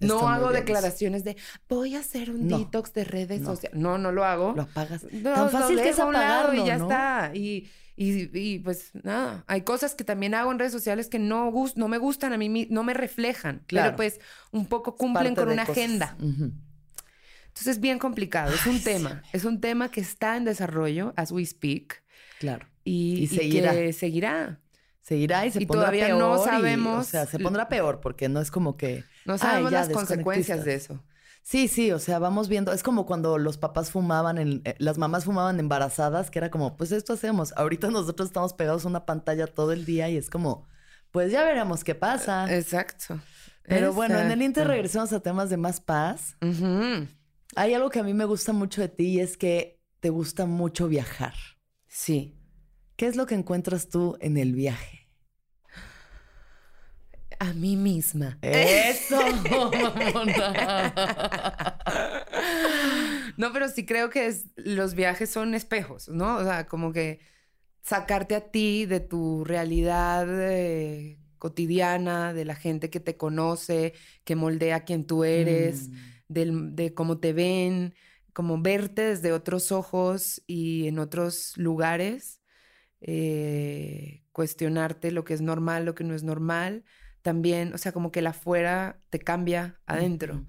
no hago declaraciones de voy a hacer un detox de redes sociales. No, no lo hago. Lo apagas. No, Tan fácil que es apagarlo, y ya está. Y, y, pues nada, hay cosas que también hago en redes sociales que no, no me gustan a mí, no me reflejan. Claro. Pero pues un poco cumplen con una agenda. Entonces es bien complicado, es un tema, es un tema que está en desarrollo as we speak. Claro. Y, seguirá. que seguirá. Seguirá y se pondrá todavía peor. no sabemos. o sea, se pondrá peor porque no es como que. No sabemos las consecuencias de eso. Sí, sí, o sea, vamos viendo. Es como cuando los papás fumaban, en, eh, las mamás fumaban embarazadas, que era como, pues esto hacemos. Ahorita nosotros estamos pegados a una pantalla todo el día y es como, pues ya veremos qué pasa. Exacto. Pero bueno, en el Inter regresamos a temas de más paz. Hay algo que a mí me gusta mucho de ti y es que te gusta mucho viajar. Sí. ¿Qué es lo que encuentras tú en el viaje? A mí misma. Eso. no, pero sí creo que los viajes son espejos, ¿no? O sea, como que sacarte a ti de tu realidad eh, cotidiana, de la gente que te conoce, que moldea quién tú eres. Mm de cómo te ven, como verte desde otros ojos y en otros lugares, eh, cuestionarte lo que es normal, lo que no es normal, también, o sea, como que la afuera te cambia adentro.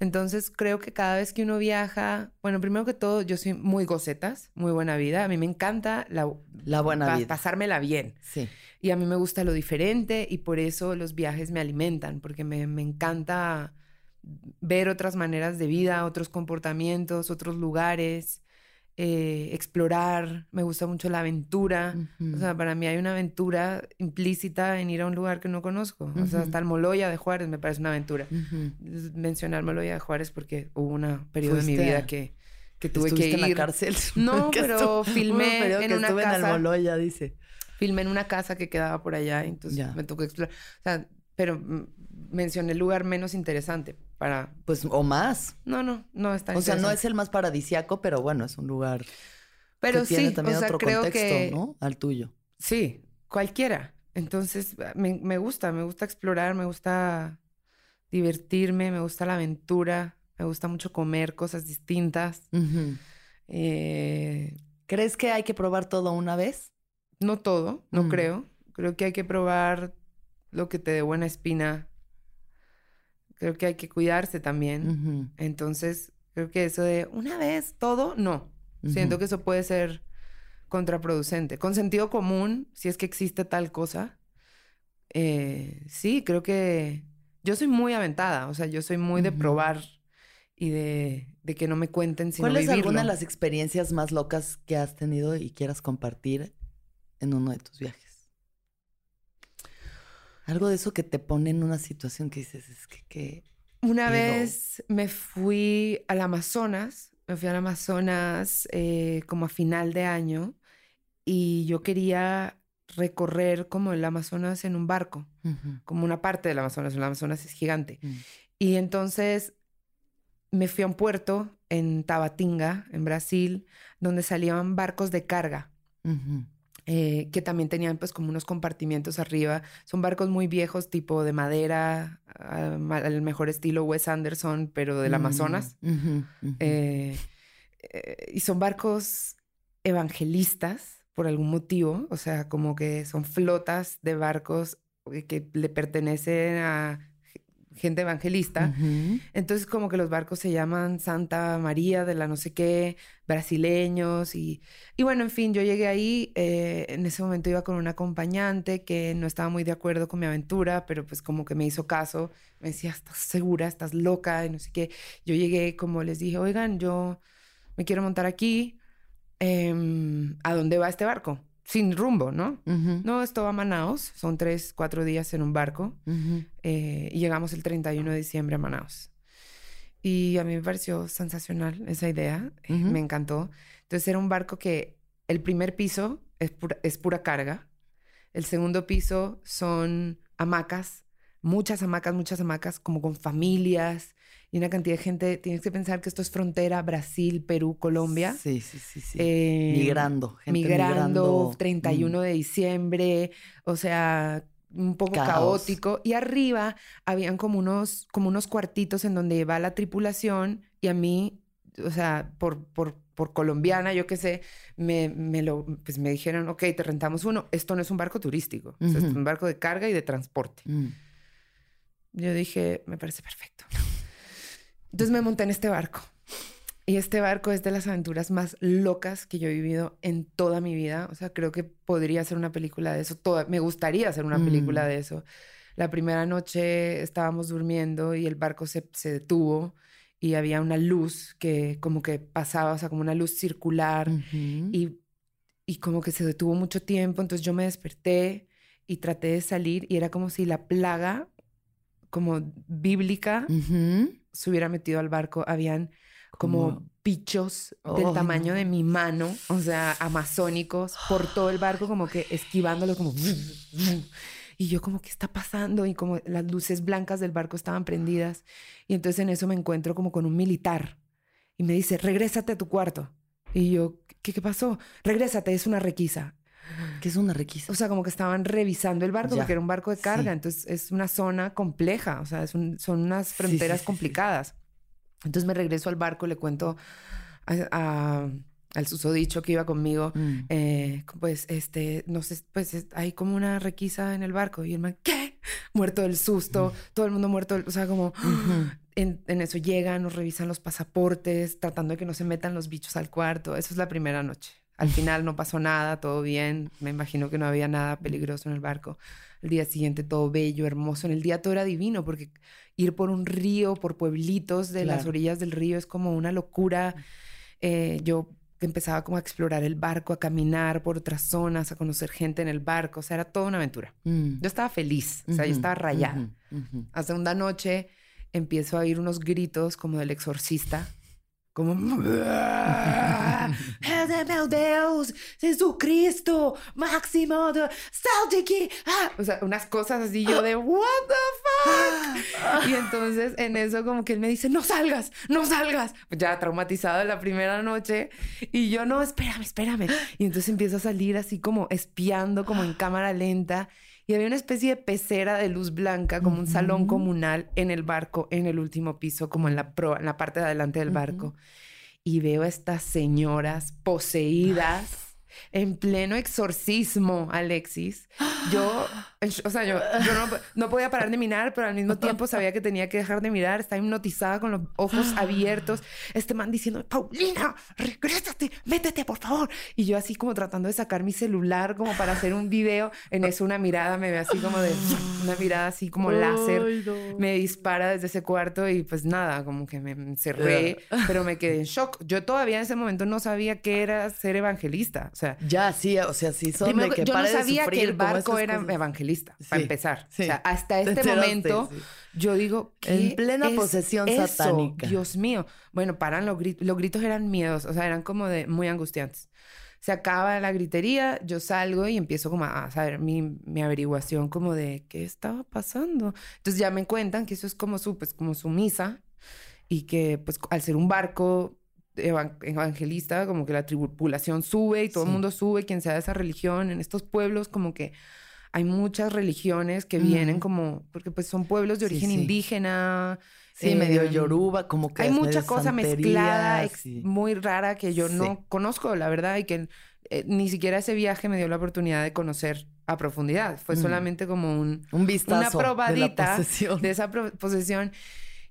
Entonces creo que cada vez que uno viaja, bueno, primero que todo, yo soy muy gocetas, muy buena vida. A mí me encanta la, la buena vida. Pasármela bien. Sí. Y a mí me gusta lo diferente y por eso los viajes me alimentan, porque me, me encanta ver otras maneras de vida, otros comportamientos, otros lugares, eh, explorar. Me gusta mucho la aventura. O sea, para mí hay una aventura implícita en ir a un lugar que no conozco. O sea, hasta el Moloya de Juárez me parece una aventura. Mencionar Moloya de Juárez porque hubo un periodo de mi vida que, que tuve que ir. en la cárcel? No, pero filmé en una casa. en el Moloya, dice. Filmé en una casa que quedaba por allá, entonces me tocó explorar. O sea, pero mencioné el lugar menos interesante para... Pues, o más. No, no, no está O sea, no es el más paradisiaco, pero bueno, es un lugar pero que sí, tiene también otro contexto, ¿no? Al tuyo. Sí, cualquiera. Entonces, me, gusta, me gusta explorar, me gusta divertirme, me gusta la aventura, me gusta mucho comer cosas distintas. Eh, ¿Crees que hay que probar todo una vez? No todo, no mm. creo. Creo que hay que probar lo que te dé buena espina creo que hay que cuidarse también. Entonces, creo que eso de una vez todo, no. Siento que eso puede ser contraproducente. Con sentido común, si es que existe tal cosa, eh, sí, creo que yo soy muy aventada, o sea, yo soy muy de probar y de, que no me cuenten sino ¿Cuál es alguna de las experiencias más locas que has tenido y quieras compartir en uno de tus viajes? Algo de eso que te pone en una situación que dices, es que... una vez me fui al Amazonas, me fui al Amazonas eh, como a final de año y yo quería recorrer como el Amazonas en un barco, como una parte del Amazonas, el Amazonas es gigante. Mm. Y entonces me fui a un puerto en Tabatinga, en Brasil, donde salían barcos de carga. Eh, que también tenían pues como unos compartimientos arriba. Son barcos muy viejos, tipo de madera, al mejor estilo Wes Anderson, pero del Amazonas. Mm, eh, eh, y son barcos evangelistas por algún motivo, o sea, como que son flotas de barcos que le pertenecen a gente evangelista. Entonces como que los barcos se llaman Santa María de la no sé qué, brasileños y, y bueno, en fin, yo llegué ahí, eh, en ese momento iba con un acompañante que no estaba muy de acuerdo con mi aventura, pero pues como que me hizo caso, me decía, estás segura, estás loca y no sé qué. Yo llegué como les dije, oigan, yo me quiero montar aquí, em, ¿a dónde va este barco? Sin rumbo, ¿no? No, esto va a Manaus, son tres, cuatro días en un barco eh, y llegamos el 31 de diciembre a Manaus. Y a mí me pareció sensacional esa idea, eh, me encantó. Entonces era un barco que el primer piso es pura, es pura carga, el segundo piso son hamacas, muchas hamacas, muchas hamacas, como con familias, y una cantidad de gente. Tienes que pensar que esto es frontera Brasil, Perú, Colombia. Sí, sí, sí, sí. Eh, migrando, gente migrando. 31 de diciembre. O sea, un poco caótico. Y arriba habían como unos, como unos cuartitos en donde va la tripulación y a mí, o sea, por, por, por colombiana, yo qué sé, me, me, lo, pues me dijeron, ok, te rentamos uno. Esto no es un barco turístico, es un barco de carga y de transporte. Mm. Yo dije, me parece perfecto. Entonces me monté en este barco. Y este barco es de las aventuras más locas que yo he vivido en toda mi vida. O sea, creo que podría ser una película de eso. Toda, me gustaría hacer una película mm. de eso. La primera noche estábamos durmiendo y el barco se, se, detuvo y había una luz que como que pasaba, o sea, como una luz circular y, y como que se detuvo mucho tiempo. Entonces yo me desperté y traté de salir y era como si la plaga como bíblica se hubiera metido al barco. Habían como bichos del tamaño de mi mano, o sea, amazónicos, por todo el barco, como que esquivándolo, como... Y yo como, ¿qué está pasando? Y como las luces blancas del barco estaban prendidas. Y entonces en eso me encuentro como con un militar. Y me dice, regrésate a tu cuarto. Y yo, ¿qué, qué pasó? Regrésate, es una requisa. ¿Qué es una requisa? O sea, como que estaban revisando el barco porque era un barco de carga. Entonces es una zona compleja. O sea, son unas fronteras complicadas. Entonces me regreso al barco, le cuento al susodicho que iba conmigo, mm. eh, pues, este, no sé, pues hay como una requisa en el barco. Y el man, ¿qué? Muerto del susto, todo el mundo muerto, o sea, como... En, en, eso llegan, nos revisan los pasaportes, tratando de que no se metan los bichos al cuarto. Eso es la primera noche. Al final no pasó nada, todo bien. Me imagino que no había nada peligroso en el barco. El día siguiente todo bello, hermoso. En el día todo era divino porque ir por un río, por pueblitos de las orillas del río es como una locura. Eh, yo empezaba como a explorar el barco, a caminar por otras zonas, a conocer gente en el barco. O sea, era toda una aventura. Mm. Yo estaba feliz, o sea, yo estaba rayada. A segunda noche empiezo a oír unos gritos como del exorcista como, meu Deus, Jesucristo, máximo, sal de aquí. Ah, o sea, unas cosas así yo de, what the fuck. Y entonces en eso como que él me dice, no salgas, no salgas. Ya traumatizado la primera noche. Y yo, no, espérame, espérame. Y entonces empiezo a salir así como espiando, como en cámara lenta y había una especie de pecera de luz blanca, como un salón comunal en el barco, en el último piso, como en la, en la parte de adelante del barco. Y veo a estas señoras poseídas en pleno exorcismo, Alexis. Yo, o sea, yo, no, podía parar de mirar, pero al mismo tiempo sabía que tenía que dejar de mirar. Estaba hipnotizada con los ojos abiertos. Este man diciendo, Paulina, regrésate, métete, por favor. Y yo así como tratando de sacar mi celular como para hacer un video. En eso una mirada me ve así como de, una mirada así como láser. Me dispara desde ese cuarto y pues nada, como que me encerré, pero me quedé en shock. Yo todavía en ese momento no sabía qué era ser evangelista. O sea, ya, sí, o sea, sí son de que Yo no sabía que el barco era evangelista, para empezar. O sea, hasta este momento, yo digo, ¿qué En plena posesión satánica. Dios mío. Bueno, paran los gritos. Los gritos eran miedos, o sea, eran como de muy angustiantes. Se acaba la gritería, yo salgo y empiezo como a, saber mi, mi, averiguación como de qué estaba pasando. Entonces ya me cuentan que eso es como su, pues, como su misa y que pues al ser un barco evangelista, como que la tripulación sube y todo el mundo sube, quien sea de esa religión, en estos pueblos como que hay muchas religiones que vienen como, porque pues son pueblos de origen indígena. Sí, medio em, yoruba, como que... Hay mucha cosa mezclada, muy rara que yo no conozco, la verdad, y que eh, ni siquiera ese viaje me dio la oportunidad de conocer a profundidad. Fue solamente como un... Un vistazo Una probadita de, esa posesión.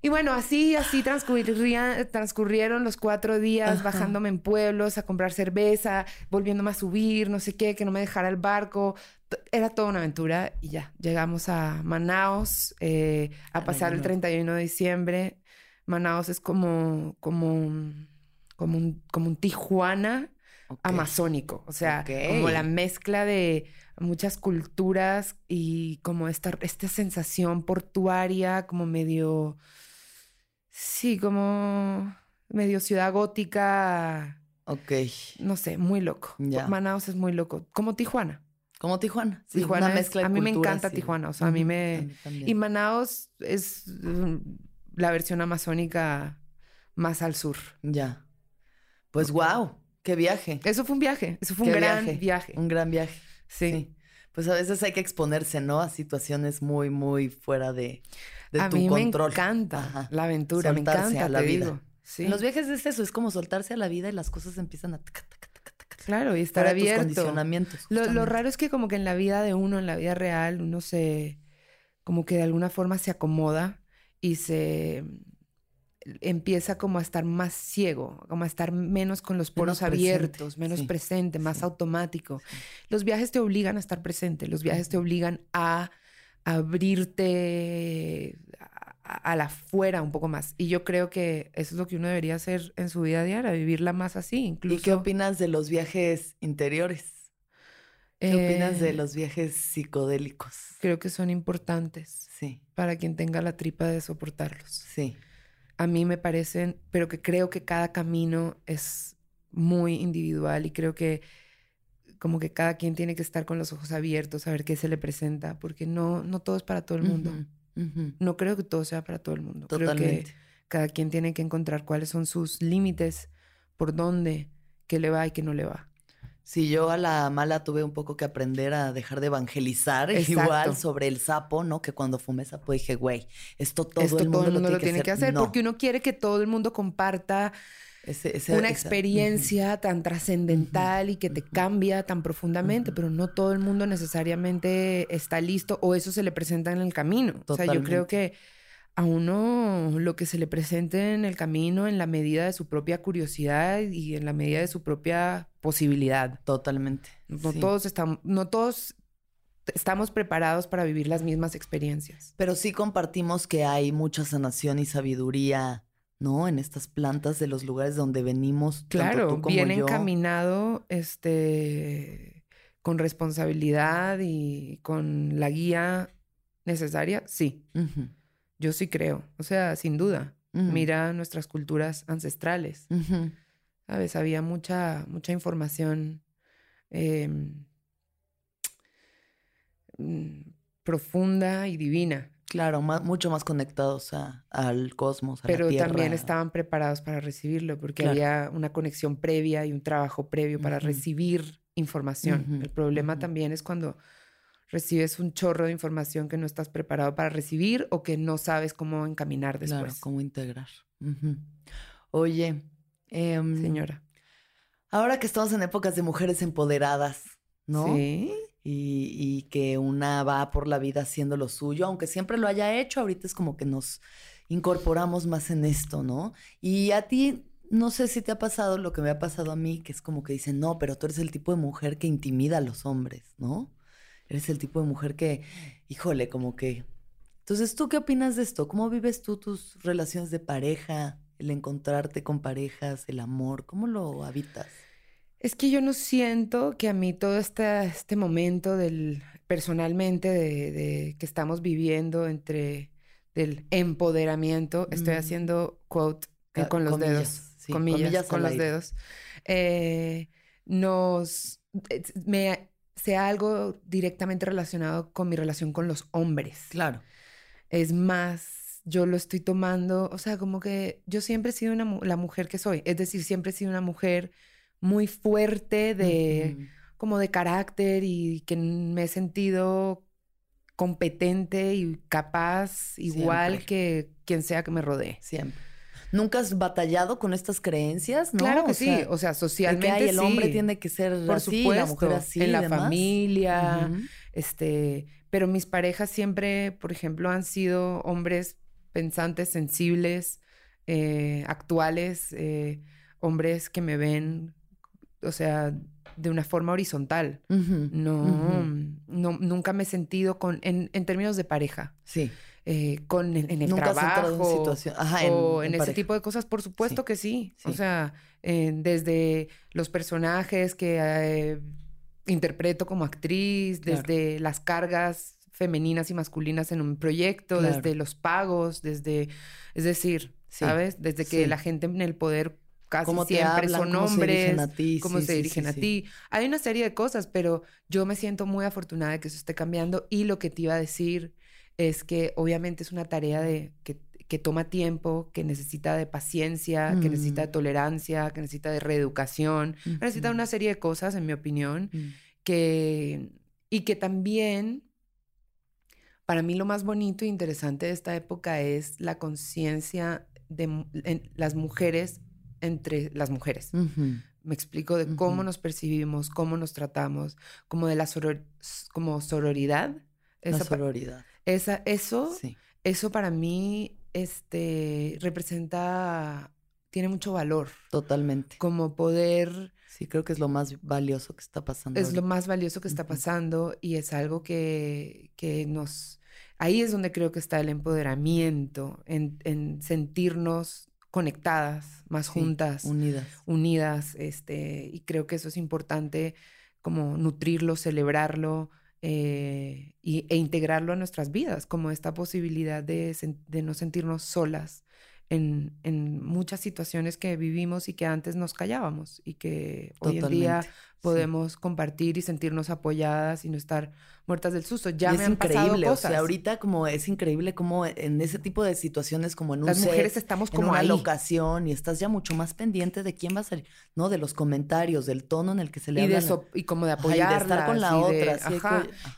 Y bueno, así, así transcurrieron los cuatro días bajándome en pueblos a comprar cerveza, volviéndome a subir, no sé qué, que no me dejara el barco. Era toda una aventura y ya, llegamos a Manaos eh, a pasar el 31 de diciembre. Manaos es como, como, como, un, como un Tijuana amazónico, o sea, como la mezcla de muchas culturas y como esta, esta sensación portuaria, como medio Sí, como medio ciudad gótica. Ok. No sé, muy loco. Manaus es muy loco. Como Tijuana. Como Tijuana. Sí, Tijuana una mezcla A mí me encanta Tijuana. O sea, a mí me. y Manaus es mm, la versión amazónica más al sur. Ya. Pues wow, qué viaje. Eso fue un viaje. Eso fue un gran viaje? Un gran viaje. sí. Pues a veces hay que exponerse, ¿no? A situaciones muy, muy fuera de, de a tu mí control. me encanta la aventura, me encanta a la te vida. digo. Sí. En los viajes es eso, es como soltarse a la vida y las cosas empiezan a... taca, taca, taca, Claro, y estar de tus abierto. condicionamientos. Lo, raro es que como que en la vida de uno, en la vida real, uno se, como que de alguna forma se acomoda y se empieza como a estar más ciego, como a estar menos con los poros Menos presente, abiertos, menos sí, presente, más sí. automático. Los viajes te obligan a estar presente, los viajes te obligan a abrirte a, a la afuera un poco más. Y yo creo que eso es lo que uno debería hacer en su vida diaria, vivirla más así, incluso. ¿Y qué opinas de los viajes interiores? ¿Qué opinas de Eh, los viajes psicodélicos? Creo que son importantes. Sí, para quien tenga la tripa de soportarlos. sí. A mí me parecen, pero que creo que cada camino es muy individual y creo que como que cada quien tiene que estar con los ojos abiertos a ver qué se le presenta, porque no, no todo es para todo el mundo. Ujú, ujú. No creo que todo sea para todo el mundo. Creo Totalmente. que cada quien tiene que encontrar cuáles son sus límites, por dónde, qué le va y qué no le va. Sí, yo a la mala tuve un poco que aprender a dejar de evangelizar Exacto. igual sobre el sapo, ¿no? Que cuando fumé sapo dije, güey, esto todo Esto el mundo, todo el mundo lo tiene hacer. que hacer No, porque uno quiere que todo el mundo comparta ese- ese- una esa- experiencia tan trascendental y que te cambia tan profundamente, pero no todo el mundo necesariamente está listo o eso se le presenta en el camino. O sea, yo creo que a uno lo que se le presente en el camino en la medida de su propia curiosidad y en la medida de su propia posibilidad. Totalmente. No sí. todos estamos, no todos estamos preparados para vivir las mismas experiencias. Pero sí compartimos que hay mucha sanación y sabiduría, ¿no? En estas plantas de los lugares donde venimos. tanto Claro, tú como bien yo. encaminado, este, con responsabilidad y con la guía necesaria, sí, yo sí creo. O sea, sin duda. Mira nuestras culturas ancestrales. ujú. ¿Sabes? Había mucha, mucha información em, mm, profunda y divina, Claro, ma- mucho más conectados a- al cosmos, a la pero tierra. también estaban preparados para recibirlo porque Claro. había una conexión previa y un trabajo previo para recibir información. El problema también es cuando recibes un chorro de información que no estás preparado para recibir o que no sabes cómo encaminar Claro, después. cómo integrar. Oye, em, Señora. ahora que estamos en épocas de mujeres empoderadas, ¿no? Sí. Y, que una va por la vida haciendo lo suyo, aunque siempre lo haya hecho, ahorita es como que nos incorporamos más en esto, ¿no? Y a ti, no sé si te ha pasado lo que me ha pasado a mí, que es como que dicen, no, pero tú eres el tipo de mujer que intimida a los hombres, ¿no? Eres el tipo de mujer que, híjole, como que... Entonces, ¿tú qué opinas de esto? ¿Cómo vives tú tus relaciones de pareja, el encontrarte con parejas, el amor? ¿Cómo lo habitas? Es que yo no siento que a mí todo este, este momento del personalmente de, de que estamos viviendo entre del empoderamiento, estoy Mm. haciendo quote eh, Ca- con los comillas, dedos, sí, comillas, comillas con los aire. dedos, eh, nos eh, me sea algo directamente relacionado con mi relación con los hombres. Claro. Es más, yo lo estoy tomando, o sea, como que yo siempre he sido una, la mujer que soy, es decir, siempre he sido una mujer muy fuerte de, como de carácter y que me he sentido competente y capaz, igual Siempre. que quien sea que me rodee. Siempre. ¿Nunca has batallado con estas creencias? ¿no? Claro que O sí, sea, o sea, de que, socialmente ay, el hombre tiene que ser por así, supuesto, la mujer así. en la demás. familia, este, pero mis parejas siempre, por ejemplo, han sido hombres pensantes, sensibles, eh, actuales, eh, hombres que me ven, o sea, de una forma horizontal. No, no, nunca me he sentido con, en, en términos de pareja, Sí. eh, con en, en el Nunca trabajo en situación. Ajá, o en, en ese tipo de cosas, por supuesto Sí, que sí. O sea, eh, desde los personajes que eh, interpreto como actriz, Claro. desde las cargas femeninas y masculinas en un proyecto, Claro. desde los pagos, desde, es decir, ¿sabes? Desde que sí. la gente en el poder casi Cómo siempre hablan, son cómo se dirigen hombres, a ti. cómo sí, se dirigen sí, a sí. ti. Hay una serie de cosas, pero yo me siento muy afortunada de que eso esté cambiando y lo que te iba a decir es que obviamente es una tarea de que, que toma tiempo, que necesita de paciencia, que necesita de Mm. tolerancia, que necesita de reeducación, necesita Ujú. una serie de cosas, en mi opinión, Mm. que Y que también, para mí lo más bonito e interesante de esta época es la conciencia de las mujeres entre las mujeres. Me explico de cómo nos percibimos, cómo nos tratamos, como de la como sororidad. Esa sororidad. Esa, eso, eso para mí este, representa, tiene mucho valor. Totalmente. Como poder... Sí, creo que es lo más valioso que está pasando. Es lo más valioso que está pasando y es algo que, que nos... Ahí es donde creo que está el empoderamiento, en, en sentirnos conectadas, más juntas, unidas. Unidas, este, y creo que eso es importante como nutrirlo, celebrarlo eh, y, e integrarlo a nuestras vidas, como esta posibilidad de, de no sentirnos solas en, en, muchas situaciones que vivimos y que antes nos callábamos y que hoy en día podemos compartir y sentirnos apoyadas y no estar muertas del susto. Ya me han increíble, pasado cosas. O sea, ahorita como es increíble como en ese tipo de situaciones como en un Las mujeres estamos como en una ahí. locación y estás ya mucho más pendiente de quién va a salir, ¿no? De los comentarios, del tono en el que se le y habla. De y como de apoyar. de estar con la otra.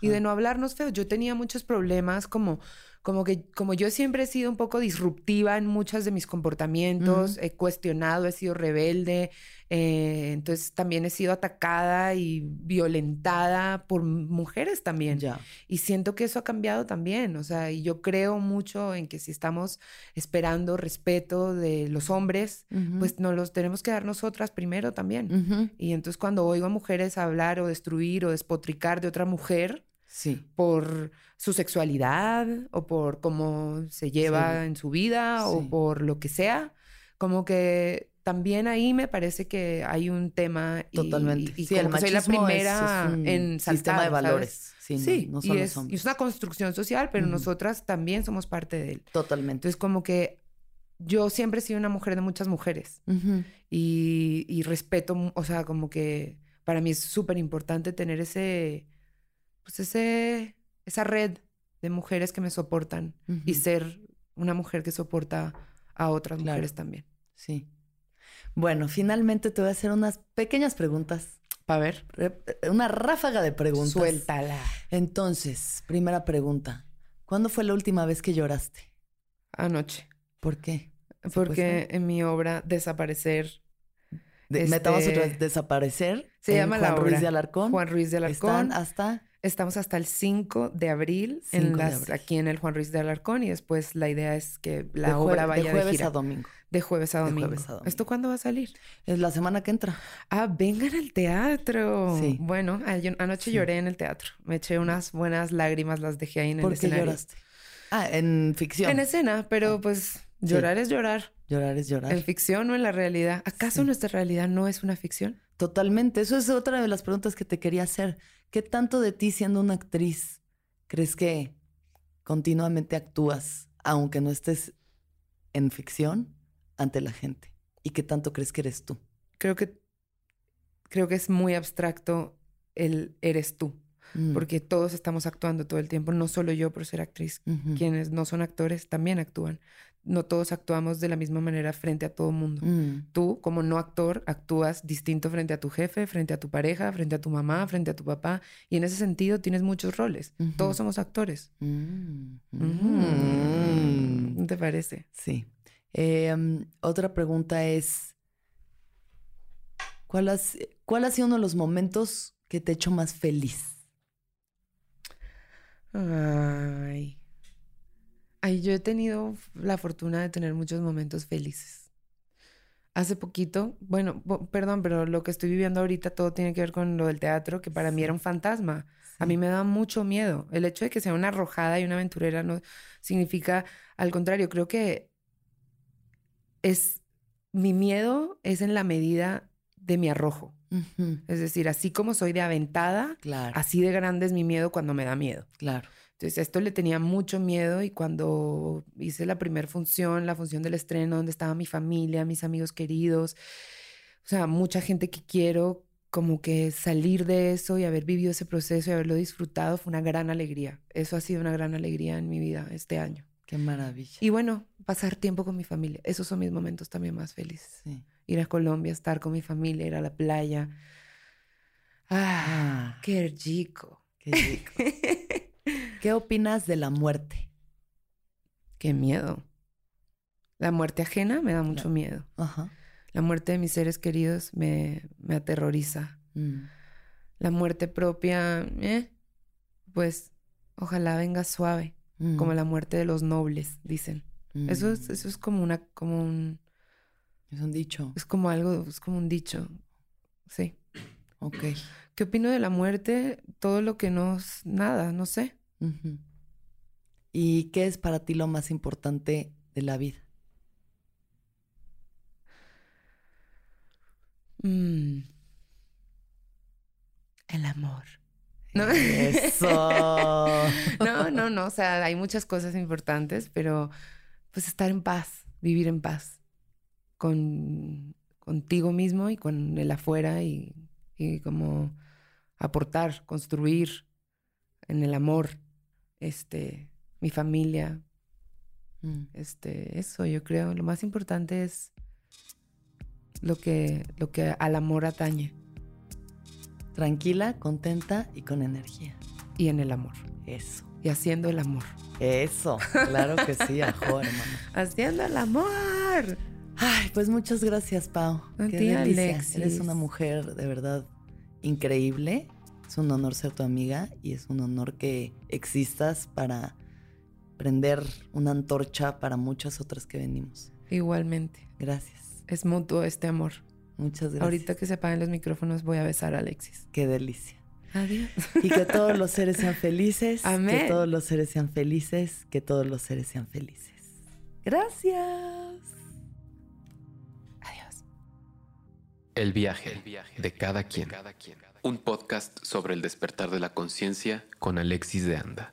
Y de no hablarnos feo. Yo tenía muchos problemas como como que como yo siempre he sido un poco disruptiva en muchos de mis comportamientos, he cuestionado, he sido rebelde, eh, entonces también he sido atacada y violentada por mujeres también. Ya. Y siento que eso ha cambiado también, o sea, y yo creo mucho en que si estamos esperando respeto de los hombres, pues nos los tenemos que dar nosotras primero también. Y entonces cuando oigo a mujeres hablar o destruir o despotricar de otra mujer, Sí. Por su sexualidad o por cómo se lleva en su vida o por lo que sea. Como que también ahí me parece que hay un tema. Totalmente. Y, sí, el soy la primera es, un en sistema de valores. Sí, no, y, es, y, es, una construcción social, pero nosotras también somos parte de él. Totalmente. Entonces, como que yo siempre he sido una mujer de muchas mujeres y, y respeto, o sea, como que para mí es súper importante tener ese pues ese, esa red de mujeres que me soportan y ser una mujer que soporta a otras mujeres también. Sí. Bueno, finalmente te voy a hacer unas pequeñas preguntas. Para ver. Una ráfaga de preguntas. Suéltala. Entonces, primera pregunta. ¿Cuándo fue la última vez que lloraste? Anoche. ¿Por qué? Porque en mi obra Desaparecer de, Metamos otra vez Desaparecer. Se llama Juan la Ruiz de Alarcón. Juan Ruiz de Alarcón. Están hasta Estamos hasta el 5 de abril, en las, aquí en el Juan Ruiz de Alarcón y después la idea es que la obra vaya de jueves a domingo. De jueves, a domingo. ¿Esto cuándo va a salir? Es la semana que entra. Ah, vengan al teatro. Sí. Bueno, anoche lloré en el teatro. Me eché unas buenas lágrimas, las dejé ahí en el ¿Por escenario. qué lloraste? Ah, en ficción. En escena, pero ah. pues llorar es llorar. Llorar es llorar. En ficción o en la realidad. ¿Acaso nuestra realidad no es una ficción? Totalmente. Eso es otra de las preguntas que te quería hacer. ¿Qué tanto de ti siendo una actriz crees que continuamente actúas, aunque no estés en ficción, ante la gente? ¿Y qué tanto crees que eres tú? Creo que, creo que es muy abstracto el eres tú. Mm. Porque todos estamos actuando todo el tiempo, no solo yo por ser actriz. Quienes no son actores también actúan no todos actuamos de la misma manera frente a todo mundo. Mm. Tú, como no actor, actúas distinto frente a tu jefe, frente a tu pareja, frente a tu mamá, frente a tu papá. Y en ese sentido tienes muchos roles. Todos somos actores. Mm. Mm. ¿Te parece? Sí. Em, otra pregunta es, ¿cuál, ¿cuál ha sido uno de los momentos que te ha hecho más feliz? Ay. Ay, yo he tenido la fortuna de tener muchos momentos felices. Hace poquito, bueno, perdón, pero lo que estoy viviendo ahorita todo tiene que ver con lo del teatro, que para mí era un fantasma. A mí me da mucho miedo. El hecho de que sea una arrojada y una aventurera no significa, al contrario, creo que es, mi miedo es en la medida de mi arrojo. Es decir, así como soy de aventada, así de grande es mi miedo cuando me da miedo. Claro. Entonces, esto le tenía mucho miedo y cuando hice la primera función, la función del estreno, donde estaba mi familia, mis amigos queridos, o sea, mucha gente que quiero, como que salir de eso y haber vivido ese proceso y haberlo disfrutado fue una gran alegría. Eso ha sido una gran alegría en mi vida este año. Qué maravilla. Y bueno, pasar tiempo con mi familia. Esos son mis momentos también más felices. Ir a Colombia, estar con mi familia, ir a la playa. Ah, ah. qué rico. Qué rico. ¿Qué opinas de la muerte? Qué miedo. La muerte ajena me da mucho miedo. Ajá. La muerte de mis seres queridos me, me aterroriza. Mm. La muerte propia, eh, pues ojalá venga suave, Mm. como la muerte de los nobles, dicen. Eso es, Mm. eso es como una, como un, Es un dicho. es como algo, es como un dicho. Sí. Ok. ¿Qué opino de la muerte? Todo lo que no, es nada, no sé. ¿Y qué es para ti lo más importante de la vida? Mm. El amor. ¿No? Eso. No, no, no. O sea, hay muchas cosas importantes, pero pues estar en paz, vivir en paz con contigo mismo y con el afuera y, y como aportar, construir en el amor, este, mi familia, Mm. este, eso yo creo. Lo más importante es lo que, lo que al amor atañe Tranquila, contenta y con energía. y en el amor Eso. y haciendo el amor. Eso. Claro que sí, ajo, hermano. Haciendo el amor. Ay, pues muchas gracias, Pau. A Qué ti, delicia. Alexis. Eres una mujer de verdad increíble. Es un honor ser tu amiga y es un honor que existas para prender una antorcha para muchas otras que venimos. Igualmente. Gracias. Es mutuo este amor. Muchas gracias. Ahorita que se apaguen los micrófonos voy a besar a Alexis. Qué delicia. Adiós. Y que todos los seres sean felices. Amén. Que todos los seres sean felices. Que todos los seres sean felices. Gracias. El viaje de cada quien. Un podcast sobre el despertar de la conciencia con Alexis de Anda.